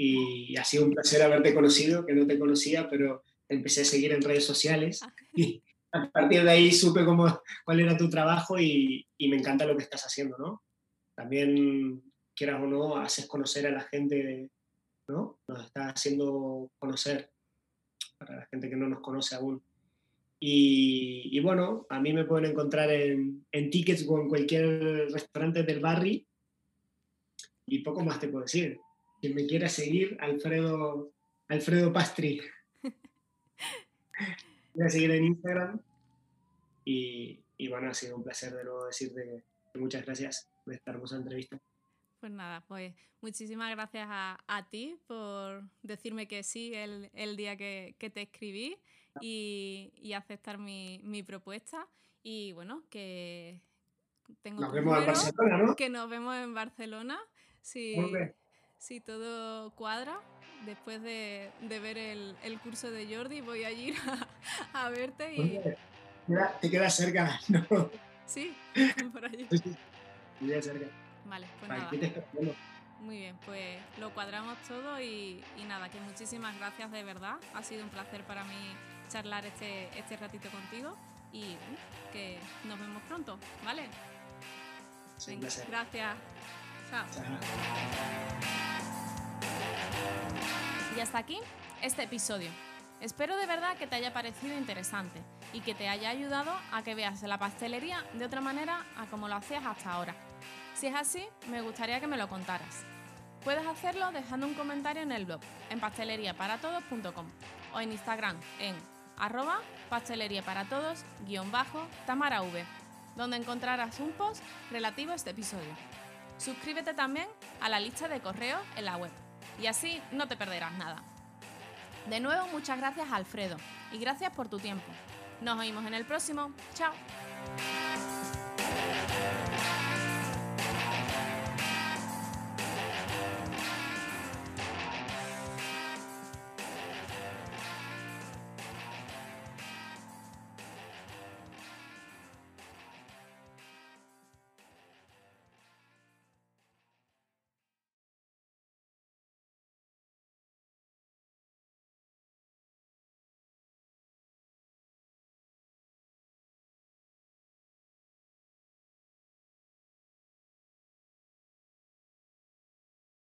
y ha sido un placer haberte conocido, que no te conocía, pero te empecé a seguir en redes sociales ah. y a partir de ahí supe cómo, cuál era tu trabajo y, y, me encanta lo que estás haciendo, ¿no? También, quieras o no, haces conocer a la gente, ¿no? Nos está haciendo conocer para la gente que no nos conoce aún. Y, y bueno, a mí me pueden encontrar en, en Tickets o en cualquier restaurante del barrio y poco más te puedo decir quien me quiera seguir, Alfredo, Alfredo Pastri. Voy a seguir en Instagram. Y, bueno, ha sido un placer de nuevo decirte muchas gracias por esta hermosa entrevista. Pues nada, pues muchísimas gracias a, ti por decirme que sí el, día que, te escribí y, aceptar mi, propuesta. Y bueno, que tengo nos vemos en Barcelona, ¿no? Que nos vemos en Barcelona. Si, si todo cuadra, después de, ver el, curso de Jordi, voy a ir a, verte y. te queda cerca, ¿no? Sí, por allí. Sí, sí. cerca. Vale, pues nada. Muy bien, pues lo cuadramos todo y, nada, que muchísimas gracias de verdad. Ha sido un placer para mí charlar este, este ratito contigo y que nos vemos pronto, ¿vale? Sí, gracias. Y hasta aquí este episodio. Espero de verdad que te haya parecido interesante y que te haya ayudado a que veas la pastelería de otra manera a como lo hacías hasta ahora. Si es así, me gustaría que me lo contaras. Puedes hacerlo dejando un comentario en el blog, en pasteleriaparatodos.com o en Instagram en arroba pasteleriaparatodos-tamarav, donde encontrarás un post relativo a este episodio. Suscríbete también a la lista de correos en la web y así no te perderás nada. De nuevo, muchas gracias Alfredo y gracias por tu tiempo. Nos oímos en el próximo. Chao.